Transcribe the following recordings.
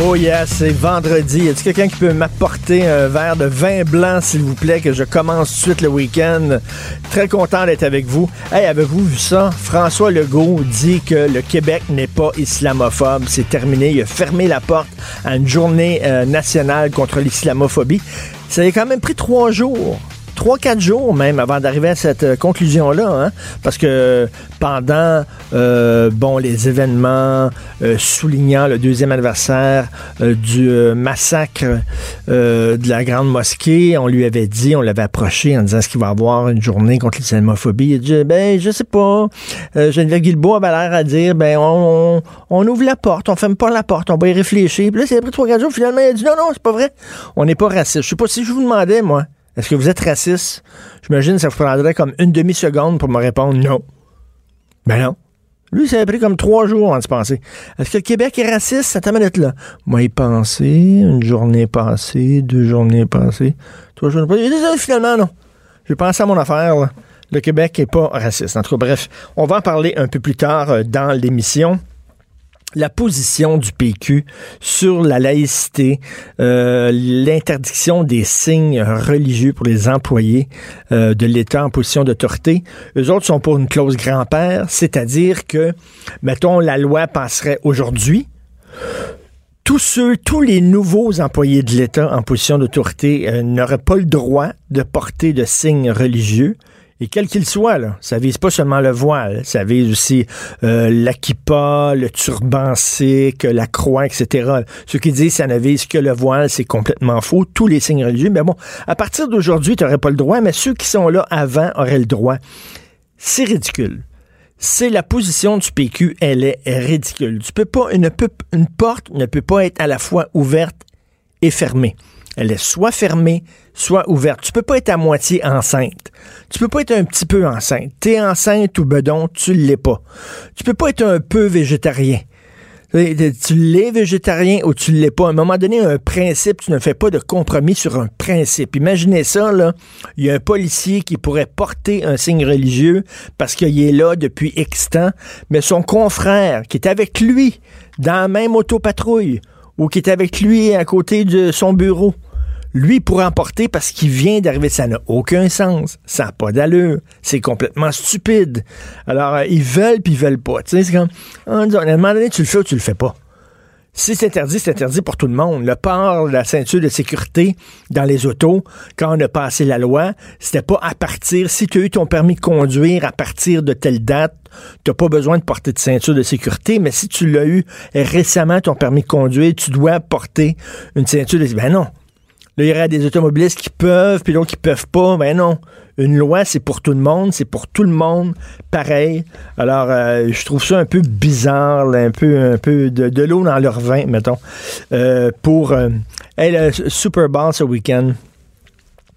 Oh yes, c'est vendredi. Y a quelqu'un qui peut m'apporter un verre de vin blanc, s'il vous plaît, que je commence suite le week-end? Très content d'être avec vous. Hey, avez-vous vu ça? François Legault dit que le Québec n'est pas islamophobe. C'est terminé. Il a fermé la porte à une journée euh, nationale contre l'islamophobie. Ça a quand même pris trois jours trois, quatre jours même avant d'arriver à cette euh, conclusion-là, hein, parce que pendant euh, bon les événements euh, soulignant le deuxième anniversaire du massacre de la grande mosquée, on lui avait dit, on l'avait approché en disant est-ce qu'il va avoir une journée contre l'islamophobie? Il a dit ben je sais pas. Geneviève Guilbeault avait l'air à dire ben on, on, ouvre la porte, on ferme pas la porte, on va y réfléchir. Puis là, c'est après trois, quatre jours, finalement, il a dit non, non, c'est pas vrai. On n'est pas raciste. Je sais pas si je vous demandais, moi. Est-ce que vous êtes raciste? J'imagine que ça vous prendrait comme une demi-seconde pour me répondre non. Ben non. Lui, ça a pris comme trois jours à se penser. Est-ce que le Québec est raciste? Ça minute là. Moi, y penser, une journée passée, deux journées passées, trois journées passées. Finalement, non. J'ai pensé à mon affaire, Le Québec n'est pas raciste. En tout cas, bref, on va en parler un peu plus tard euh, dans l'émission la position du PQ sur la laïcité, euh, l'interdiction des signes religieux pour les employés euh, de l'État en position d'autorité. Eux autres sont pour une clause grand-père, c'est-à-dire que, mettons, la loi passerait aujourd'hui. Tous ceux, tous les nouveaux employés de l'État en position d'autorité euh, n'auraient pas le droit de porter de signes religieux. Et quel qu'il soit, là, ça vise pas seulement le voile, ça vise aussi euh, le turban sikh, la croix, etc. Ceux qui disent que ça ne vise que le voile, c'est complètement faux. Tous les signes religieux, mais bon, à partir d'aujourd'hui, tu n'aurais pas le droit, mais ceux qui sont là avant auraient le droit. C'est ridicule. C'est la position du PQ, elle est ridicule. Tu peux pas, une porte ne peut pas être à la fois ouverte et fermée. Elle est soit fermée, soit ouverte. Tu peux pas être à moitié enceinte. Tu peux pas être un petit peu enceinte. T'es enceinte ou bedon, tu l'es pas. Tu peux pas être un peu végétarien. Tu l'es végétarien ou tu l'es pas. À un moment donné, un principe, tu ne fais pas de compromis sur un principe. Imaginez ça, là. Il y a un policier qui pourrait porter un signe religieux parce qu'il est là depuis X temps, mais son confrère qui est avec lui dans la même autopatrouille ou qui est avec lui à côté de son bureau, lui pourrait emporter parce qu'il vient d'arriver. Ça n'a aucun sens. Ça n'a pas d'allure. C'est complètement stupide. Alors, euh, ils veulent puis ils veulent pas. Tu sais, c'est comme, à un moment donné, tu le fais ou tu le fais pas. Si c'est interdit, c'est interdit pour tout le monde. Le port de la ceinture de sécurité dans les autos, quand on a passé la loi, c'était pas à partir, si tu as eu ton permis de conduire à partir de telle date, tu n'as pas besoin de porter de ceinture de sécurité, mais si tu l'as eu récemment, ton permis de conduire, tu dois porter une ceinture de sécurité. Ben non, Là, il y aurait des automobilistes qui peuvent, puis d'autres qui peuvent pas. Ben non. Une loi, c'est pour tout le monde, c'est pour tout le monde, pareil. Alors, euh, je trouve ça un peu bizarre, un peu, un peu de, l'eau dans leur vin, mettons, euh, pour euh, le Super Bowl ce week-end.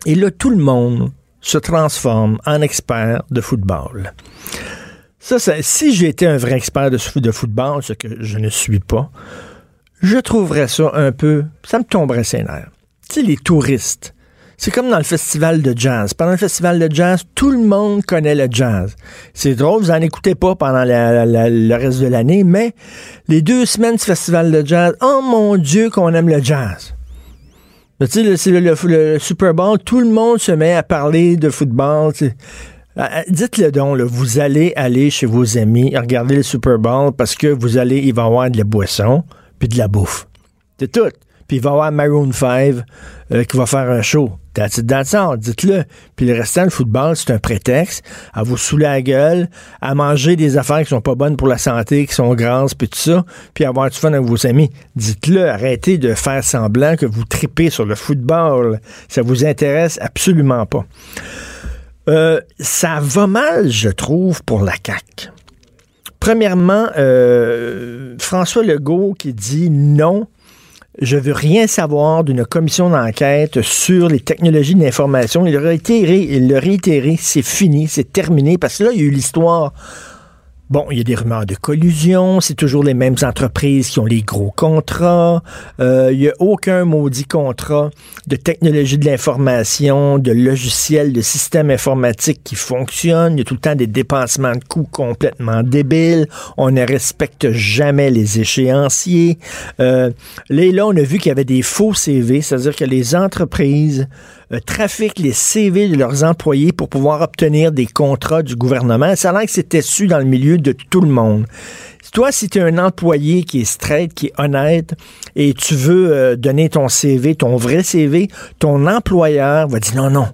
Et là, tout le monde se transforme en expert de football. Ça, ça si j'étais un vrai expert de, de football, ce que je ne suis pas, je trouverais ça un peu, ça me tomberait ses nerfs les touristes. C'est comme dans le festival de jazz. Pendant le festival de jazz, tout le monde connaît le jazz. C'est drôle, vous n'en écoutez pas pendant le reste de l'année, mais les deux semaines du festival de jazz, oh mon Dieu qu'on aime le jazz. Tu sais, c'est le, Super Bowl, tout le monde se met à parler de football. Ah, ah, dites-le donc, vous allez aller chez vos amis regarder le Super Bowl parce que vous allez, y avoir de la boisson puis de la bouffe. C'est tout puis il va y avoir Maroon 5 euh, qui va faire un show. That's it, dites-le. Puis le restant, le football, c'est un prétexte à vous saouler la gueule, à manger des affaires qui sont pas bonnes pour la santé, qui sont grasses, puis tout ça, puis avoir du fun avec vos amis. Dites-le, arrêtez de faire semblant que vous tripez sur le football. Ça vous intéresse absolument pas. Euh, ça va mal, je trouve, pour la CAQ. Premièrement, euh, François Legault qui dit non je veux rien savoir d'une commission d'enquête sur les technologies de l'information. Il le réitéré, il réitéré, c'est fini, c'est terminé, parce que là, il y a eu l'histoire Bon, il y a des rumeurs de collusion, c'est toujours les mêmes entreprises qui ont les gros contrats, euh, il n'y a aucun maudit contrat de technologie de l'information, de logiciel, de système informatique qui fonctionne, il y a tout le temps des dépensements de coûts complètement débiles, on ne respecte jamais les échéanciers. Euh, là, on a vu qu'il y avait des faux CV, c'est-à-dire que les entreprises euh, trafiquent les CV de leurs employés pour pouvoir obtenir des contrats du gouvernement. Ça a l'air que c'était su dans le milieu de tout le monde. Toi, si tu es un employé qui est straight, qui est honnête, et tu veux euh, donner ton CV, ton vrai CV, ton employeur va dire non, non,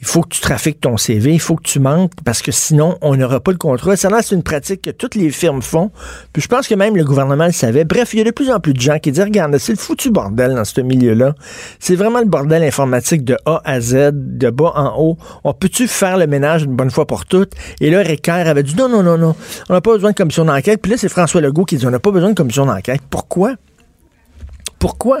il faut que tu trafiques ton CV, il faut que tu manques parce que sinon, on n'aura pas le contrat. Ça, c'est une pratique que toutes les firmes font. Puis je pense que même le gouvernement le savait. Bref, il y a de plus en plus de gens qui disent, regarde, c'est le foutu bordel dans ce milieu-là. C'est vraiment le bordel informatique de A à Z, de bas en haut. On peut-tu faire le ménage une bonne fois pour toutes? Et là, Ricard avait dit, non, non, non, non, on n'a pas besoin de commission d'enquête. Puis là, c'est François Legault qui dit, on n'a pas besoin de commission d'enquête. Pourquoi? Pourquoi?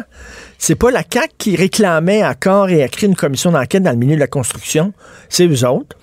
C'est pas la CAC qui réclamait à corps et à créer une commission d'enquête dans le milieu de la construction. C'est eux autres.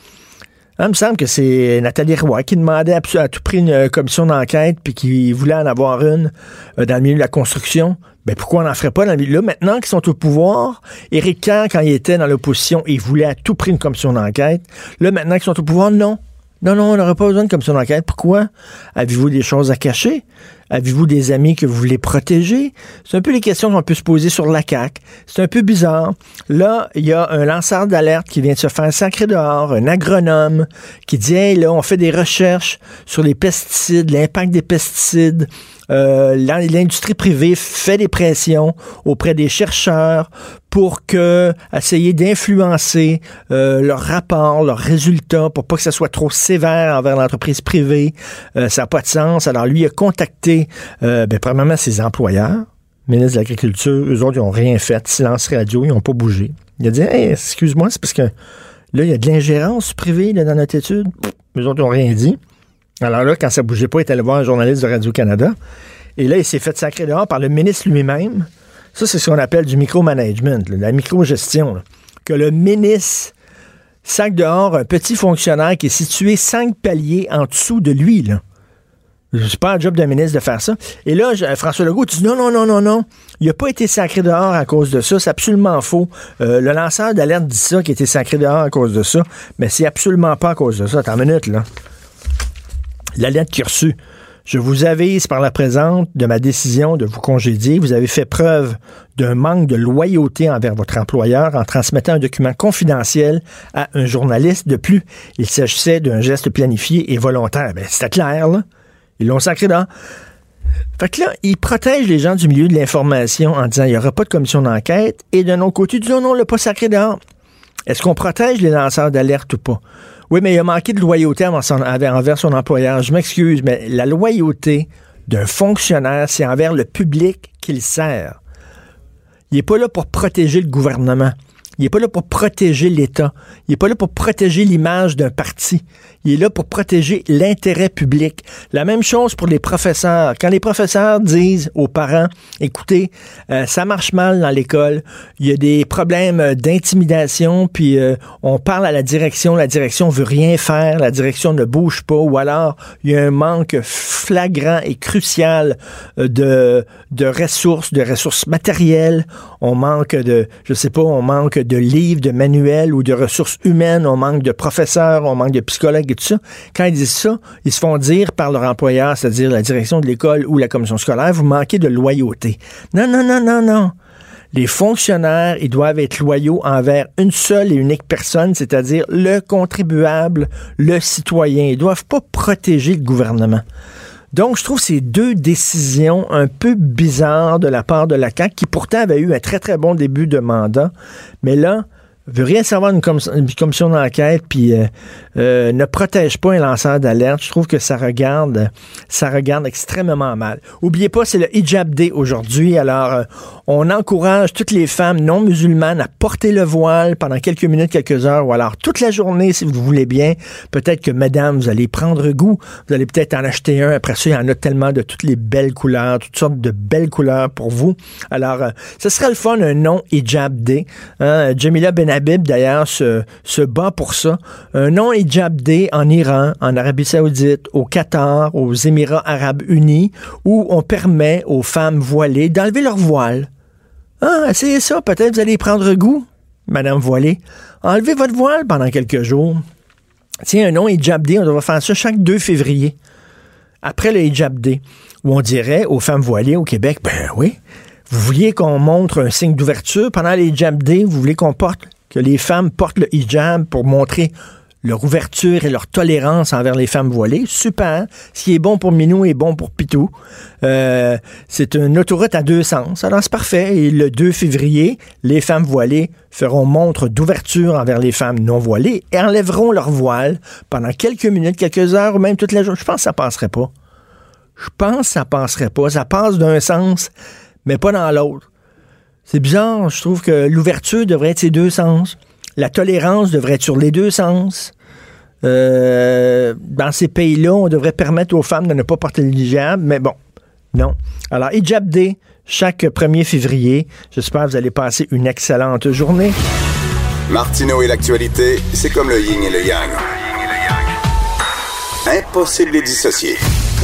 Ah, il me semble que c'est Nathalie Roy qui demandait à, tout prix une euh, commission d'enquête puis qui voulait en avoir une euh, dans le milieu de la construction. Ben pourquoi on n'en ferait pas dans le milieu? Là, maintenant qu'ils sont au pouvoir, Éric Kahn, quand il était dans l'opposition, il voulait à tout prix une commission d'enquête. Là, maintenant qu'ils sont au pouvoir, non. Non, non, on n'aurait pas besoin de commission d'enquête. Pourquoi? Avez-vous des choses à cacher? Avez-vous des amis que vous voulez protéger? C'est un peu les questions qu'on peut se poser sur la CAQ. C'est un peu bizarre. Là, il y a un lanceur d'alerte qui vient de se faire sacrer dehors, un agronome qui dit, hey, là, on fait des recherches sur les pesticides, l'impact des pesticides. Euh, l'industrie privée fait des pressions auprès des chercheurs pour que essayer d'influencer euh, leurs rapports, leurs résultats, pour pas que ça soit trop sévère envers l'entreprise privée. Euh, ça n'a pas de sens. Alors lui a contacté, euh, ben, premièrement ses employeurs, ministre de l'Agriculture, eux autres, ils n'ont rien fait, silence radio, ils n'ont pas bougé. Il a dit, hey, excuse-moi, c'est parce que là, il y a de l'ingérence privée dans notre étude. Eux autres, ils n'ont rien dit. Alors là, quand ça bougeait pas, il est allé voir un journaliste de Radio-Canada. Et là, il s'est fait sacrer dehors par le ministre lui-même. Ça, c'est ce qu'on appelle du micromanagement, la micro-gestion. Que le ministre sac dehors un petit fonctionnaire qui est situé cinq paliers en dessous de lui. Là. C'est pas un job d'un ministre de faire ça. Et là, François Legault dit non, non, non, non, non. Il n'a pas été sacré dehors à cause de ça. C'est absolument faux. Euh, le lanceur d'alerte dit ça, qu'il a été sacré dehors à cause de ça. Mais c'est absolument pas à cause de ça. Attends une minute, là la lettre qu'il. Je vous avise par la présente de ma décision de vous congédier. Vous avez fait preuve d'un manque de loyauté envers votre employeur en transmettant un document confidentiel à un journaliste. De plus, il s'agissait d'un geste planifié et volontaire. Ben, c'était clair, là. Ils l'ont sacré dans. Fait que là, il protège les gens du milieu de l'information en disant il n'y aura pas de commission d'enquête. Et d'un autre côté, il dit non, non, le pas sacré dehors. Est-ce qu'on protège les lanceurs d'alerte ou pas? Oui, mais il a manqué de loyauté envers son, employeur. Je m'excuse, mais la loyauté d'un fonctionnaire, c'est envers le public qu'il sert. Il n'est pas là pour protéger le gouvernement. Il n'est pas là pour protéger l'État. Il n'est pas là pour protéger l'image d'un parti. Il est là pour protéger l'intérêt public. La même chose pour les professeurs. Quand les professeurs disent aux parents, écoutez, euh, ça marche mal dans l'école, il y a des problèmes d'intimidation, puis euh, on parle à la direction, la direction veut rien faire, la direction ne bouge pas, ou alors il y a un manque flagrant et crucial euh, de, de ressources, de ressources matérielles, on manque de, je sais pas, on manque de livres, de manuels ou de ressources humaines, on manque de professeurs, on manque de psychologues et tout ça. Quand ils disent ça, ils se font dire par leur employeur, c'est-à-dire la direction de l'école ou la commission scolaire, vous manquez de loyauté. Non, non, non, non, non. Les fonctionnaires, ils doivent être loyaux envers une seule et unique personne, c'est-à-dire le contribuable, le citoyen. Ils doivent pas protéger le gouvernement. Donc, je trouve ces deux décisions un peu bizarres de la part de la CAQ, qui pourtant avait eu un très, très bon début de mandat. Mais là, veut rien savoir d'une commission d'enquête, puis euh, euh, ne protège pas un lanceur d'alerte. Je trouve que ça regarde, ça regarde extrêmement mal. Oubliez pas, c'est le hijab day aujourd'hui. Alors, euh, on encourage toutes les femmes non musulmanes à porter le voile pendant quelques minutes, quelques heures, ou alors toute la journée, si vous voulez bien. Peut-être que, madame, vous allez prendre goût. Vous allez peut-être en acheter un. Après ça, il y en a tellement de toutes les belles couleurs, toutes sortes de belles couleurs pour vous. Alors, ce serait le fun, un non hijab day. Hein? Jamila Ben la Bible, d'ailleurs, se, bat pour ça. Un non-hijab day en Iran, en Arabie Saoudite, au Qatar, aux Émirats Arabes Unis, où on permet aux femmes voilées d'enlever leur voile. Ah, essayez ça, peut-être vous allez prendre goût, Madame Voilée. Enlevez votre voile pendant quelques jours. Tiens, un non-hijab on devrait faire ça chaque 2 février. Après le hijab day, où on dirait aux femmes voilées au Québec, ben oui, vous vouliez qu'on montre un signe d'ouverture pendant les hijab vous voulez qu'on porte, que les femmes portent le hijab pour montrer leur ouverture et leur tolérance envers les femmes voilées. Super. Ce qui est bon pour Minou est bon pour Pitou. Euh, c'est une autoroute à deux sens. Alors, c'est parfait. Et le 2 février, les femmes voilées feront montre d'ouverture envers les femmes non voilées et enlèveront leur voile pendant quelques minutes, quelques heures ou même toute la journée. Je pense que ça passerait pas. Je pense que ça passerait pas. Ça passe d'un sens, mais pas dans l'autre. C'est bizarre. Je trouve que l'ouverture devrait être ces deux sens. La tolérance devrait être sur les deux sens. Euh, dans ces pays-là, on devrait permettre aux femmes de ne pas porter le hijab, mais bon, non. Alors, Hijab Day, chaque 1er février. J'espère que vous allez passer une excellente journée. Martineau et l'actualité, c'est comme le yin et le yang. Impossible de les dissocier.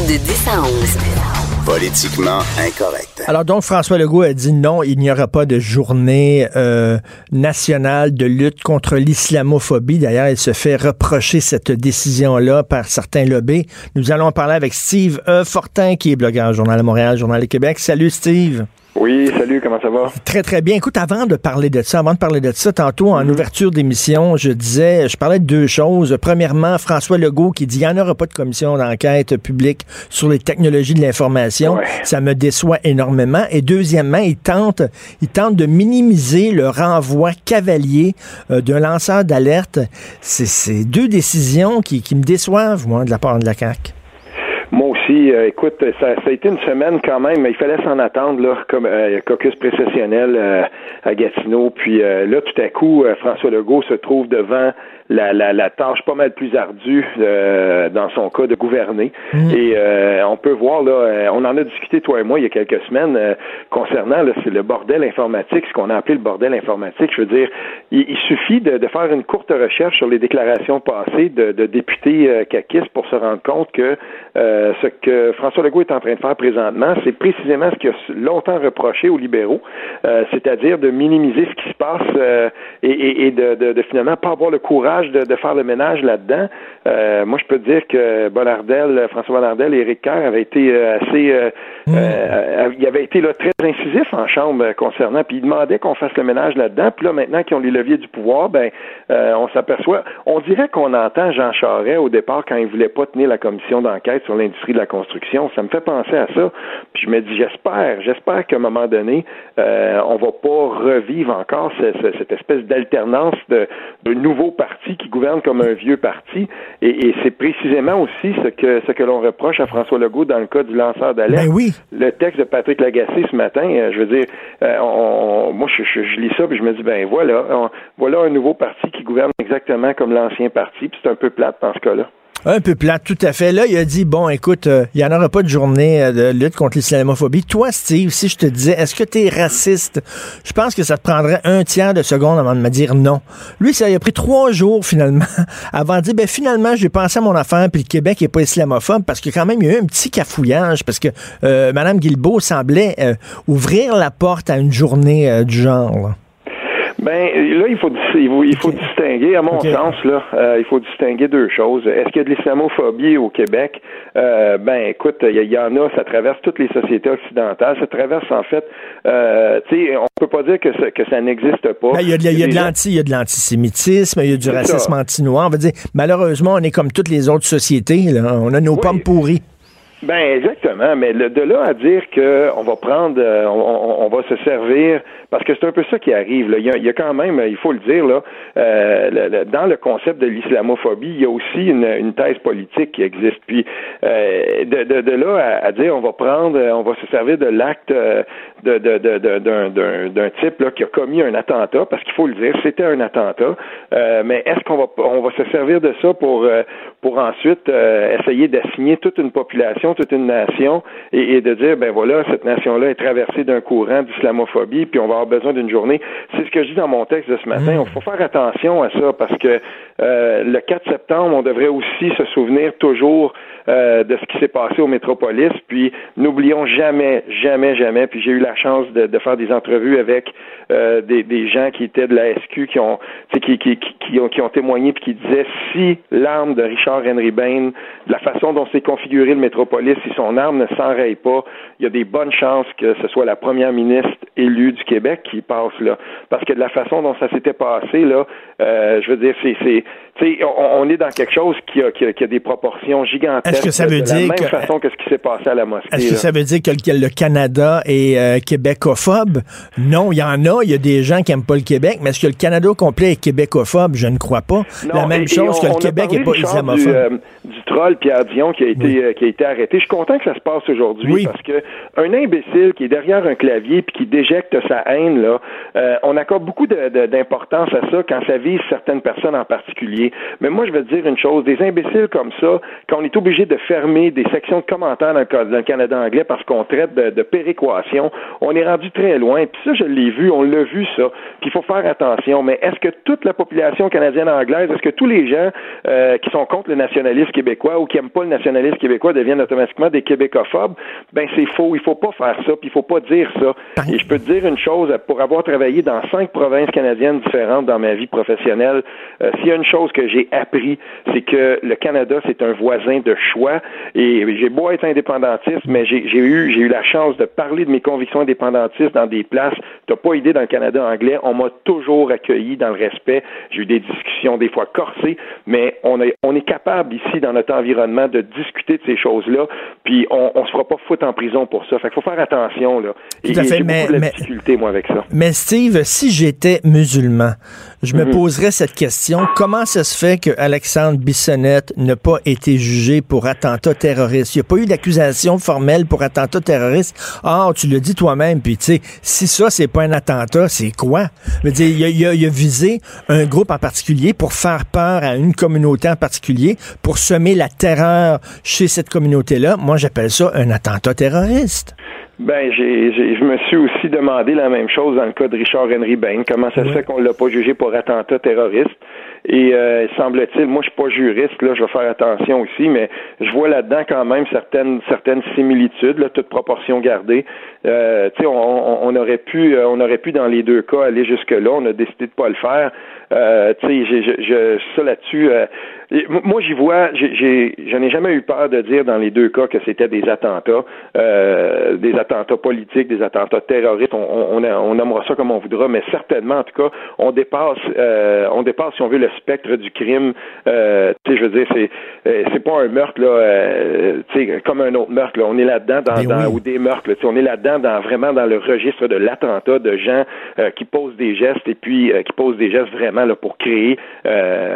De 10 à 11. Politiquement incorrect. Alors donc, François Legault a dit non, il n'y aura pas de journée euh, nationale de lutte contre l'islamophobie. D'ailleurs, il se fait reprocher cette décision-là par certains lobbies. Nous allons parler avec Steve E. Fortin, qui est blogueur Journal de Montréal, Journal de Québec. Salut Steve. Oui, salut, comment ça va? Très, très bien. Écoute, avant de parler de ça, avant de parler de ça, tantôt, en ouverture d'émission, je disais, je parlais de deux choses. Premièrement, François Legault qui dit qu'il n'y en aura pas de commission d'enquête publique sur les technologies de l'information. Ouais. Ça me déçoit énormément. Et deuxièmement, il tente, il tente de minimiser le renvoi cavalier euh, d'un lanceur d'alerte. C'est c'est deux décisions qui, qui me déçoivent, moi, de la part de la CAQ. Euh, écoute, ça, ça a été une semaine quand même, mais il fallait s'en attendre, là, comme euh, caucus précessionnel euh, à Gatineau. Puis là, tout à coup, François Legault se trouve devant la, la, la tâche pas mal plus ardue dans son cas de gouverner. Et euh, on peut voir là, on en a discuté toi et moi il y a quelques semaines concernant là, le bordel informatique, ce qu'on a appelé le bordel informatique. Je veux dire, il, il suffit de, de faire une courte recherche sur les déclarations passées de, de députés caquistes pour se rendre compte que ce que François Legault est en train de faire présentement, c'est précisément ce qu'il a longtemps reproché aux libéraux, euh, c'est-à-dire de minimiser ce qui se passe euh, et, et, et de, de, de finalement pas avoir le courage de, de faire le ménage là-dedans. Euh, moi, je peux te dire que Bonardel, François Bonardel et Éric Kerr avaient été assez, euh, euh, il avait été là très incisif en chambre concernant, puis il demandait qu'on fasse le ménage là-dedans. Puis là, maintenant qu'ils ont les leviers du pouvoir, ben, on s'aperçoit, on dirait qu'on entend Jean Charest au départ quand il voulait pas tenir la commission d'enquête sur l'industrie de la construction. Ça me fait penser à ça. Puis je me dis, j'espère, j'espère qu'à un moment donné, euh, on va pas revivre encore ce- ce- cette espèce d'alternance de, de nouveaux partis qui gouvernent comme un vieux parti. Et, et c'est précisément aussi ce que ce que l'on reproche à François Legault dans le cas du lanceur d'alerte. Ben oui. Le texte de Patrick Lagacé ce matin, euh, je veux dire, euh, on- moi je, je- je lis ça puis je me dis ben voilà, on- voilà un nouveau parti qui gouverne exactement comme l'ancien parti, puis c'est un peu plate dans ce cas-là. Un peu plate, tout à fait. Là, il a dit, bon, écoute, euh, il n'y en aura pas de journée euh, de lutte contre l'islamophobie. Toi, Steve, si je te disais, est-ce que tu es raciste? Je pense que ça te prendrait un tiers de seconde avant de me dire non. Lui, ça lui a pris trois jours, finalement, avant de dire, ben, finalement, j'ai pensé à mon affaire, puis le Québec n'est pas islamophobe, parce que quand même, il y a eu un petit cafouillage, parce que euh, Mme Guilbeault semblait euh, ouvrir la porte à une journée du genre. Ben là, il faut il faut, il faut distinguer, à mon sens, là, euh, il faut distinguer deux choses. Est-ce qu'il y a de l'islamophobie au Québec? Euh, Ben, écoute, il y, en a, ça traverse toutes les sociétés occidentales. Ça traverse en fait, euh, tu sais, on peut pas dire que ça, que ça n'existe pas. Ben, Il y a de, y a l'anti, il y a de l'antisémitisme, il y a du racisme anti-noir. On va dire, malheureusement, on est comme toutes les autres sociétés. Là. On a nos Oui. pommes pourries. Ben exactement, mais le- de là à dire que on va prendre, euh, on, on- va se servir, parce que c'est un peu ça qui arrive. Là. Il, y a, quand même, il faut le dire là, euh, le- dans le concept de l'islamophobie, il y a aussi une, thèse politique qui existe. Puis euh, de, de, de là à, à dire, on va prendre, on va se servir de l'acte euh, de, de, de, d'un, d'un, d'un type là, qui a commis un attentat, parce qu'il faut le dire, c'était un attentat. Euh, mais est-ce qu'on va, on va se servir de ça pour, euh, pour ensuite euh, essayer d'assigner toute une population toute une nation et, de dire, ben voilà, cette nation-là est traversée d'un courant d'islamophobie, puis on va avoir besoin d'une journée. C'est ce que je dis dans mon texte de ce matin. Il mmh. faut faire attention à ça parce que euh, le 4 septembre, on devrait aussi se souvenir toujours euh, de ce qui s'est passé au Métropolis. Puis n'oublions jamais, jamais, jamais. Puis j'ai eu la chance de, de faire des entrevues avec euh, des, des, gens qui étaient de la SQ qui ont, qui, qui, qui, ont, qui ont témoigné puis qui disaient si l'arme de Richard Henry Bain, de la façon dont s'est configuré le Métropolis, si son arme ne s'enraye pas, il y a des bonnes chances que ce soit la première ministre élue du Québec qui passe là. Parce que de la façon dont ça s'était passé, là, euh, je veux dire, c'est, on, on est dans quelque chose qui a, qui a, qui a des proportions gigantesques est-ce que ça veut de dire la même façon que ce qui s'est passé à la mosquée. Est-ce que ça veut dire que le, Canada est euh, québécophobe? Non, il y en a. Il y a des gens qui n'aiment pas le Québec, mais est-ce que le Canada au complet est québécophobe? Je ne crois pas. la même chose que le Québec n'est pas islamophobe. Du, euh, du troll Pierre Dion qui a été euh, qui a été arrêté. Je suis content que ça se passe aujourd'hui parce que un imbécile qui est derrière un clavier puis qui déjecte sa haine là, on accorde beaucoup d'importance à ça quand ça vise certaines personnes en particulier. Mais moi, je veux te dire une chose, des imbéciles comme ça, quand on est obligé de fermer des sections de commentaires dans le, Canada anglais parce qu'on traite de, péréquation. On est rendu très loin. Puis ça, je l'ai vu, on l'a vu ça. Puis il faut faire attention. Mais est-ce que toute la population canadienne anglaise, est-ce que tous les gens euh, qui sont contre le nationalisme québécois ou qui n'aiment pas le nationalisme québécois deviennent automatiquement des québécophobes? Ben c'est faux. Il faut pas faire ça. Puis il faut pas dire ça. Et je peux te dire une chose, pour avoir travaillé dans cinq provinces canadiennes différentes dans ma vie professionnelle, euh, s'il y a une chose que j'ai appris, c'est que le Canada, c'est un voisin de choix. Et j'ai beau être indépendantiste, mais j'ai eu, eu la chance de parler de mes convictions indépendantistes dans des places. T'as pas idée dans le Canada anglais. On m'a toujours accueilli dans le respect. J'ai eu des discussions des fois corsées, mais on est, on est capable ici dans notre environnement de discuter de ces choses-là. Puis on, on se fera pas foutre en prison pour ça. Fait qu'il faut faire attention là. Tout à fait. Mais, mais, difficulté moi avec ça. Mais Steve, si j'étais musulman, je me mhm. poserais cette question comment ça se fait que Alexandre Bissonnette n'a pas été jugé pour attentat terroriste? Il n'y a pas eu d'accusation formelle pour attentat terroriste? Ah, tu le dis toi-même, puis tu sais, si ça, c'est pas un attentat, c'est quoi? Je veux dire, il a, visé un groupe en particulier pour faire peur à une communauté en particulier, pour semer la terreur chez cette communauté-là. Moi, j'appelle ça un attentat terroriste. Ben, j'ai, je me suis aussi demandé la même chose dans le cas de Richard Henry Bain. Comment ça se fait qu'on l'a pas jugé pour attentat terroriste? Et euh, semble-t-il, moi je suis pas juriste, là, je vais faire attention aussi, mais je vois là-dedans quand même certaines certaines similitudes, là, toute proportion gardée. Euh, tu sais, on, on, aurait pu, euh, on aurait pu dans les deux cas aller jusque là. On a décidé de pas le faire. Euh, tu sais, je, je, ça là-dessus. Euh, moi, j'y vois, j'ai, je n'ai jamais eu peur de dire dans les deux cas que c'était des attentats, euh, des attentats politiques, des attentats terroristes. On, on, on, nommera ça comme on voudra, mais certainement, en tout cas, on dépasse, euh, on dépasse, si on veut, le spectre du crime. Euh, tu sais, je veux dire, c'est, euh, c'est pas un meurtre là, euh, tu sais, comme un autre meurtre. Là. On est là-dedans dans, dans ou des meurtres. Là, on est là-dedans dans vraiment dans le registre de l'attentat de gens qui posent des gestes et puis qui posent des gestes vraiment là pour créer,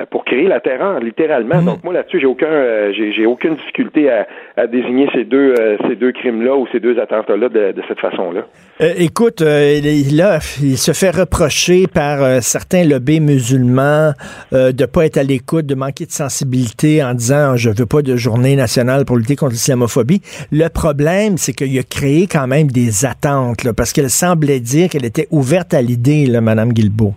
pour créer la terreur, littéralement Mhm. Donc moi là-dessus, j'ai aucun, euh, j'ai aucune difficulté à, désigner ces deux, euh, ces deux crimes-là ou ces deux attentats-là de, cette façon-là. Euh, écoute, là, il se fait reprocher par certains lobbies musulmans de pas être à l'écoute, de manquer de sensibilité en disant je veux pas de journée nationale pour lutter contre l'islamophobie. Le problème, c'est qu'il a créé quand même des attentes, parce qu'elle semblait dire qu'elle était ouverte à l'idée, Madame Guilbeault.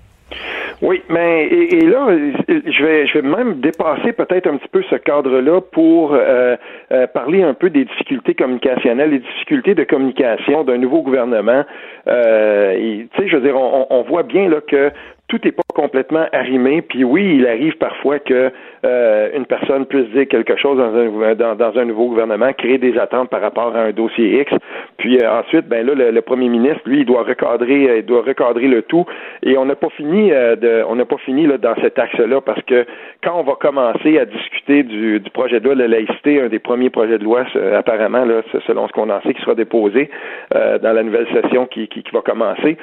Oui, mais et, là, je vais, je vais même dépasser peut-être un petit peu ce cadre-là pour euh, euh, parler un peu des difficultés communicationnelles, les difficultés de communication d'un nouveau gouvernement. Euh, tu sais, je veux dire, on, on voit bien là que tout n'est pas complètement arrimé. Puis oui, il arrive parfois que euh, une personne puisse dire quelque chose dans un, dans, dans, un nouveau gouvernement, créer des attentes par rapport à un dossier X. Puis euh, ensuite, ben là, le, premier ministre, lui, il doit recadrer, euh, il doit recadrer le tout. Et on n'a pas fini de, on n'a pas fini là dans cet axe-là parce que quand on va commencer à discuter du, du projet de loi de la laïcité, un des premiers projets de loi apparemment là, selon ce qu'on en sait, qui sera déposé dans la nouvelle session qui, qui, qui va commencer,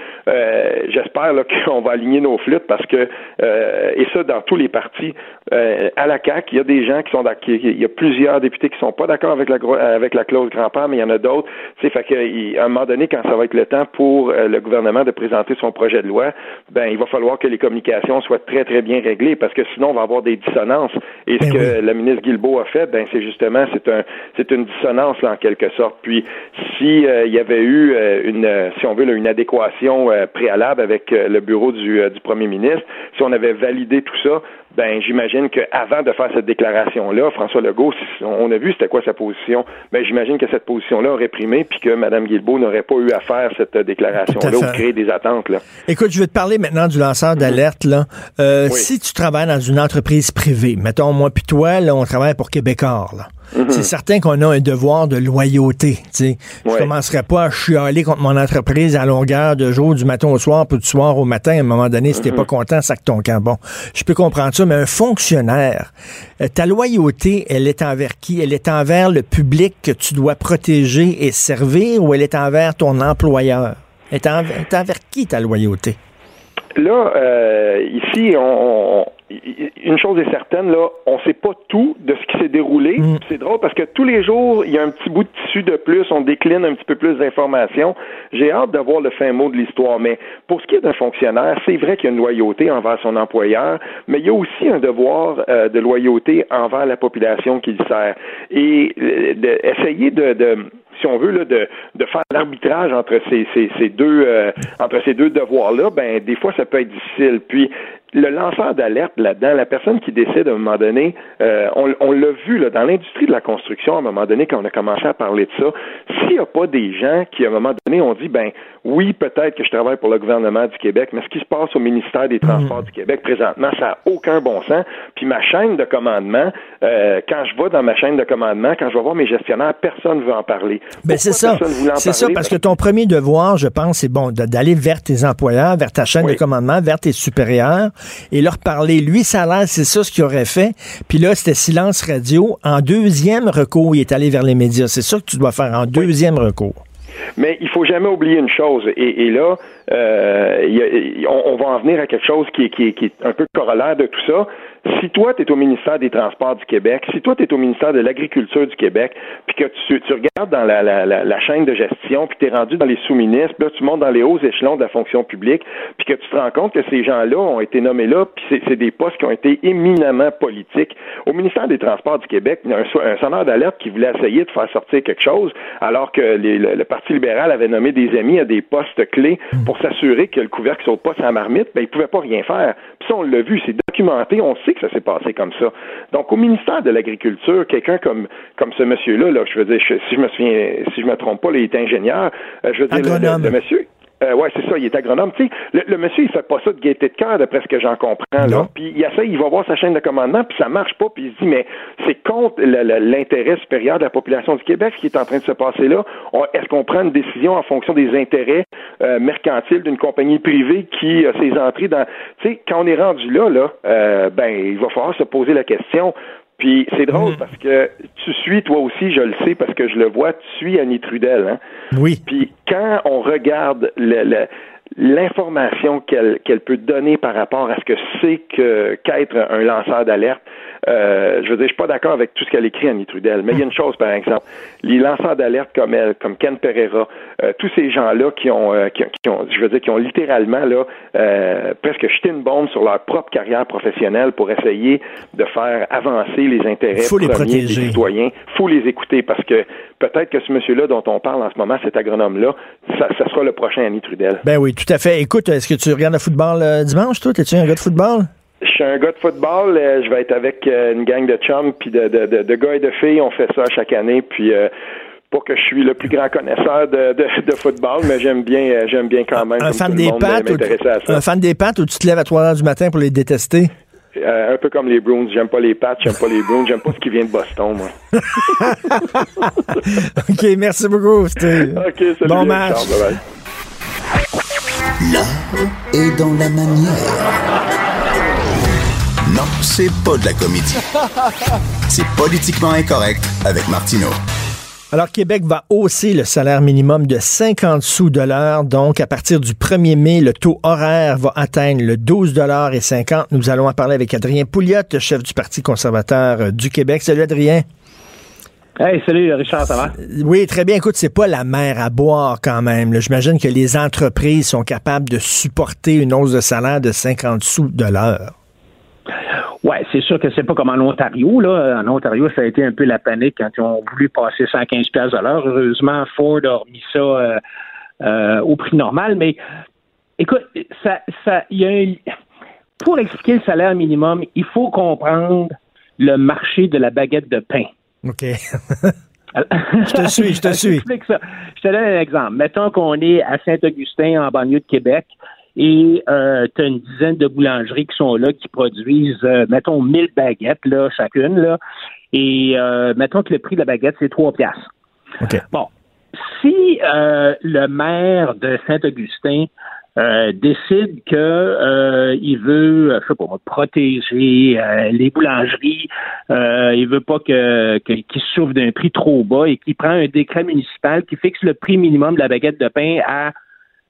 j'espère qu'on va aligner nos aux flûtes parce que, euh, et ça dans tous les partis, euh, à la CAQ, il y a des gens qui sont d'accord, il y a plusieurs députés qui sont pas d'accord avec la, avec la clause grand-père, mais il y en a d'autres. C'est fait qu'à un moment donné, quand ça va être le temps pour euh, le gouvernement de présenter son projet de loi, ben il va falloir que les communications soient très très bien réglées parce que sinon on va avoir des dissonances. Et ce ben que la ministre Guilbeault a fait, ben c'est justement c'est un c'est une dissonance là en quelque sorte. Puis si il y avait eu une si on veut une adéquation préalable avec le bureau du, du premier ministre, si on avait validé tout ça, ben j'imagine qu'avant de faire cette déclaration-là, François Legault, on a vu c'était quoi sa position, ben j'imagine que cette position-là aurait primé, puis que Mme Guilbeault n'aurait pas eu à faire cette déclaration-là ou créer des attentes. Là. Écoute, je vais te parler maintenant du lanceur d'alerte. Là. Euh, Si tu travailles dans une entreprise privée, mettons moi puis toi, là, on travaille pour Québécois. Là. Mhm. C'est certain qu'on a un devoir de loyauté. sais. Je ne commencerai pas à chialer contre mon entreprise à longueur de jour, du matin au soir, puis du soir au matin. À un moment donné, si t'es mhm. pas content, sac ton camp. Bon, je peux comprendre ça, un fonctionnaire, euh, ta loyauté, elle est envers qui? Elle est envers le public que tu dois protéger et servir ou elle est envers ton employeur? Elle est envers, qui ta loyauté? Là, euh, ici, on, une chose est certaine, là, on sait pas tout de ce qui s'est déroulé. Mm. C'est drôle parce que tous les jours, il y a un petit bout de tissu de plus, on décline un petit peu plus d'informations. J'ai hâte de voir le fin mot de l'histoire. Mais pour ce qui est d'un fonctionnaire, c'est vrai qu'il y a une loyauté envers son employeur, mais il y a aussi un devoir euh, de loyauté envers la population qu'il sert. Et euh, essayer de, de si on veut, là, de, de faire l'arbitrage entre ces, ces, ces deux euh, entre ces deux devoirs-là, ben des fois ça peut être difficile. Puis le lanceur d'alerte là-dedans, la personne qui décide à un moment donné, euh, on, on l'a vu là, dans l'industrie de la construction, à un moment donné, quand on a commencé à parler de ça, s'il n'y a pas des gens qui, à un moment donné, ont dit, ben oui, peut-être que je travaille pour le gouvernement du Québec, mais ce qui se passe au ministère des Transports mm. du Québec présentement, ça n'a aucun bon sens. Puis ma chaîne de commandement, euh, quand je vais dans ma chaîne de commandement, quand je vais voir mes gestionnaires, personne ne veut en parler. Ben c'est ça. C'est ça, parce que ton premier devoir, je pense, c'est bon, d'aller vers tes employeurs, vers ta chaîne de commandement, vers tes supérieurs, et leur parler. Lui, ça a l'air, c'est ça ce qu'il aurait fait. Puis là, c'était silence radio. En deuxième recours, il est allé vers les médias. C'est ça que tu dois faire en deuxième recours. Mais il faut jamais oublier une chose, et, là, euh, on, va en venir à quelque chose qui, qui, qui est un peu corollaire de tout ça si toi, tu es au ministère des Transports du Québec, si toi, tu es au ministère de l'Agriculture du Québec, puis que tu, tu regardes dans la, la, la, chaîne de gestion, puis tu es rendu dans les sous-ministres, là, tu montes dans les hauts échelons de la fonction publique, puis que tu te rends compte que ces gens-là ont été nommés là, puis c'est des postes qui ont été éminemment politiques. Au ministère des Transports du Québec, il y a un, sonneur d'alerte qui voulait essayer de faire sortir quelque chose, alors que le, Parti libéral avait nommé des amis à des postes clés pour s'assurer que le couvercle saute pas sa marmite, ben, il pouvait pas rien faire. Puis ça, on l'a vu, c'est documenté, on sait que ça s'est passé comme ça. Donc, au ministère de l'Agriculture, quelqu'un comme, comme ce monsieur-là, là, je veux dire, si je me souviens, si je me trompe pas, il est ingénieur, euh, je veux dire, le, monsieur, euh, ouais, c'est ça, il est agronome. Tu sais, le, monsieur, il fait pas ça de gaieté de cœur, d'après ce que j'en comprends. Là. Puis il essaie, il va voir sa chaîne de commandement, puis ça marche pas, puis il se dit, mais c'est contre l'intérêt supérieur de la population du Québec ce qui est en train de se passer là. Est-ce qu'on prend une décision en fonction des intérêts euh, mercantiles d'une compagnie privée qui a ses entrées dans... Tu sais, quand on est rendu là, là, euh, ben, il va falloir se poser la question puis c'est drôle mm. parce que tu suis toi aussi, je le sais parce que je le vois, tu suis Annie Trudel. Hein? Oui. Puis quand on regarde le, l'information qu'elle qu'elle peut donner par rapport à ce que c'est que qu'être un lanceur d'alerte, euh, je veux dire, je suis pas d'accord avec tout ce qu'elle écrit, Annie Trudel, mais il y a une chose, par exemple, les lanceurs d'alerte comme elle, comme Ken Pereira, euh, tous ces gens-là qui ont, euh, qui, ont, je veux dire, qui ont littéralement là presque jeté une bombe sur leur propre carrière professionnelle pour essayer de faire avancer les intérêts premiers des citoyens. faut les écouter parce que peut-être que ce monsieur-là dont on parle en ce moment, cet agronome-là, ça, ça, sera le prochain Annie Trudel. Ben oui, tout à fait. Écoute, est-ce que tu regardes le football dimanche, toi? T'es-tu un gars de football? Je suis un gars de football. Euh, je vais être avec euh, une gang de chums puis de, de, de, gars et de filles. On fait ça chaque année. Puis euh, pas que je suis le plus grand connaisseur de, de, football, mais j'aime bien, j'aime bien quand même. Un fan des pattes, un fan des pattes où tu te lèves à 3 heures du matin pour les détester? Un peu comme les Bruins. J'aime pas les Pats, j'aime pas les Bruins, j'aime pas ce qui vient de Boston, moi. OK, merci beaucoup, Steve. OK, salut. Bon match. L'art est dans la manière. Non, c'est pas de la comédie. C'est politiquement incorrect avec Martineau. Alors, Québec va hausser le salaire minimum de 50 sous de l'heure. Donc, à partir du 1er mai, le taux horaire va atteindre le 12 et 50. Nous allons en parler avec Adrien Pouliot, chef du Parti conservateur euh, du Québec. Salut, Adrien. Hey, salut Richard, ça va? Oui, très bien. Écoute, c'est pas la mer à boire quand même. J'imagine que les entreprises sont capables de supporter une hausse de salaire de 50 sous de l'heure. Oui, c'est sûr que c'est pas comme en Ontario. Là. En Ontario, ça a été un peu la panique quand ils ont voulu passer 115 pièces à l'heure. Heureusement, Ford a remis ça euh, euh, au prix normal. Mais écoute, ça, ça, y a pour expliquer le salaire minimum, il faut comprendre le marché de la baguette de pain. OK. je te suis, je te suis. Je te donne un exemple. Mettons qu'on est à Saint-Augustin, en banlieue de Québec, et euh, tu as une dizaine de boulangeries qui sont là, qui produisent, euh, mettons, 1000 baguettes, là, chacune, là, et euh, mettons que le prix de la baguette, c'est 3 piastres. Bon, si euh, le maire de Saint-Augustin euh, décide que euh, il veut, je sais pas, protéger euh, les boulangeries, il veut pas que qu'ils souffrent d'un prix trop bas et qu'il prend un décret municipal qui fixe le prix minimum de la baguette de pain à,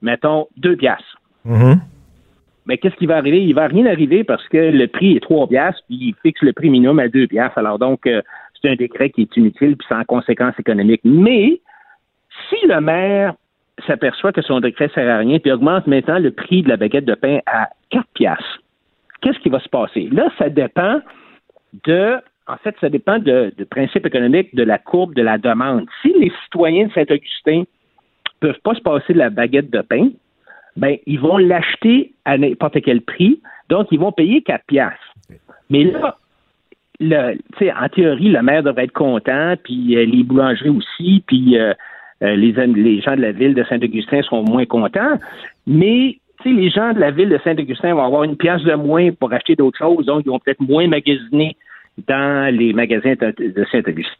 mettons, deux piastres. Mm-hmm. Mais qu'est-ce qui va arriver? Il va rien arriver parce que le prix est trois piastres, puis il fixe le prix minimum à deux piastres. Alors donc, c'est un décret qui est inutile, puis sans conséquences économiques. Mais si le maire s'aperçoit que son décret sert à rien, puis augmente maintenant le prix de la baguette de pain à 4 piastres. Qu'est-ce qui va se passer? Là, ça dépend de, en fait, ça dépend du principe économique de la courbe de la demande. Si les citoyens de Saint-Augustin peuvent pas se passer de la baguette de pain, ben, ils vont l'acheter à n'importe quel prix, donc ils vont payer 4 piastres. Mais là, le, en théorie, le maire devrait être content, puis euh, les boulangeries aussi, puis euh, euh, les, les gens de la ville de Saint-Augustin seront moins contents, mais les gens de la ville de Saint-Augustin vont avoir une pièce de moins pour acheter d'autres choses, donc ils vont peut-être moins magasiner dans les magasins de Saint-Augustin.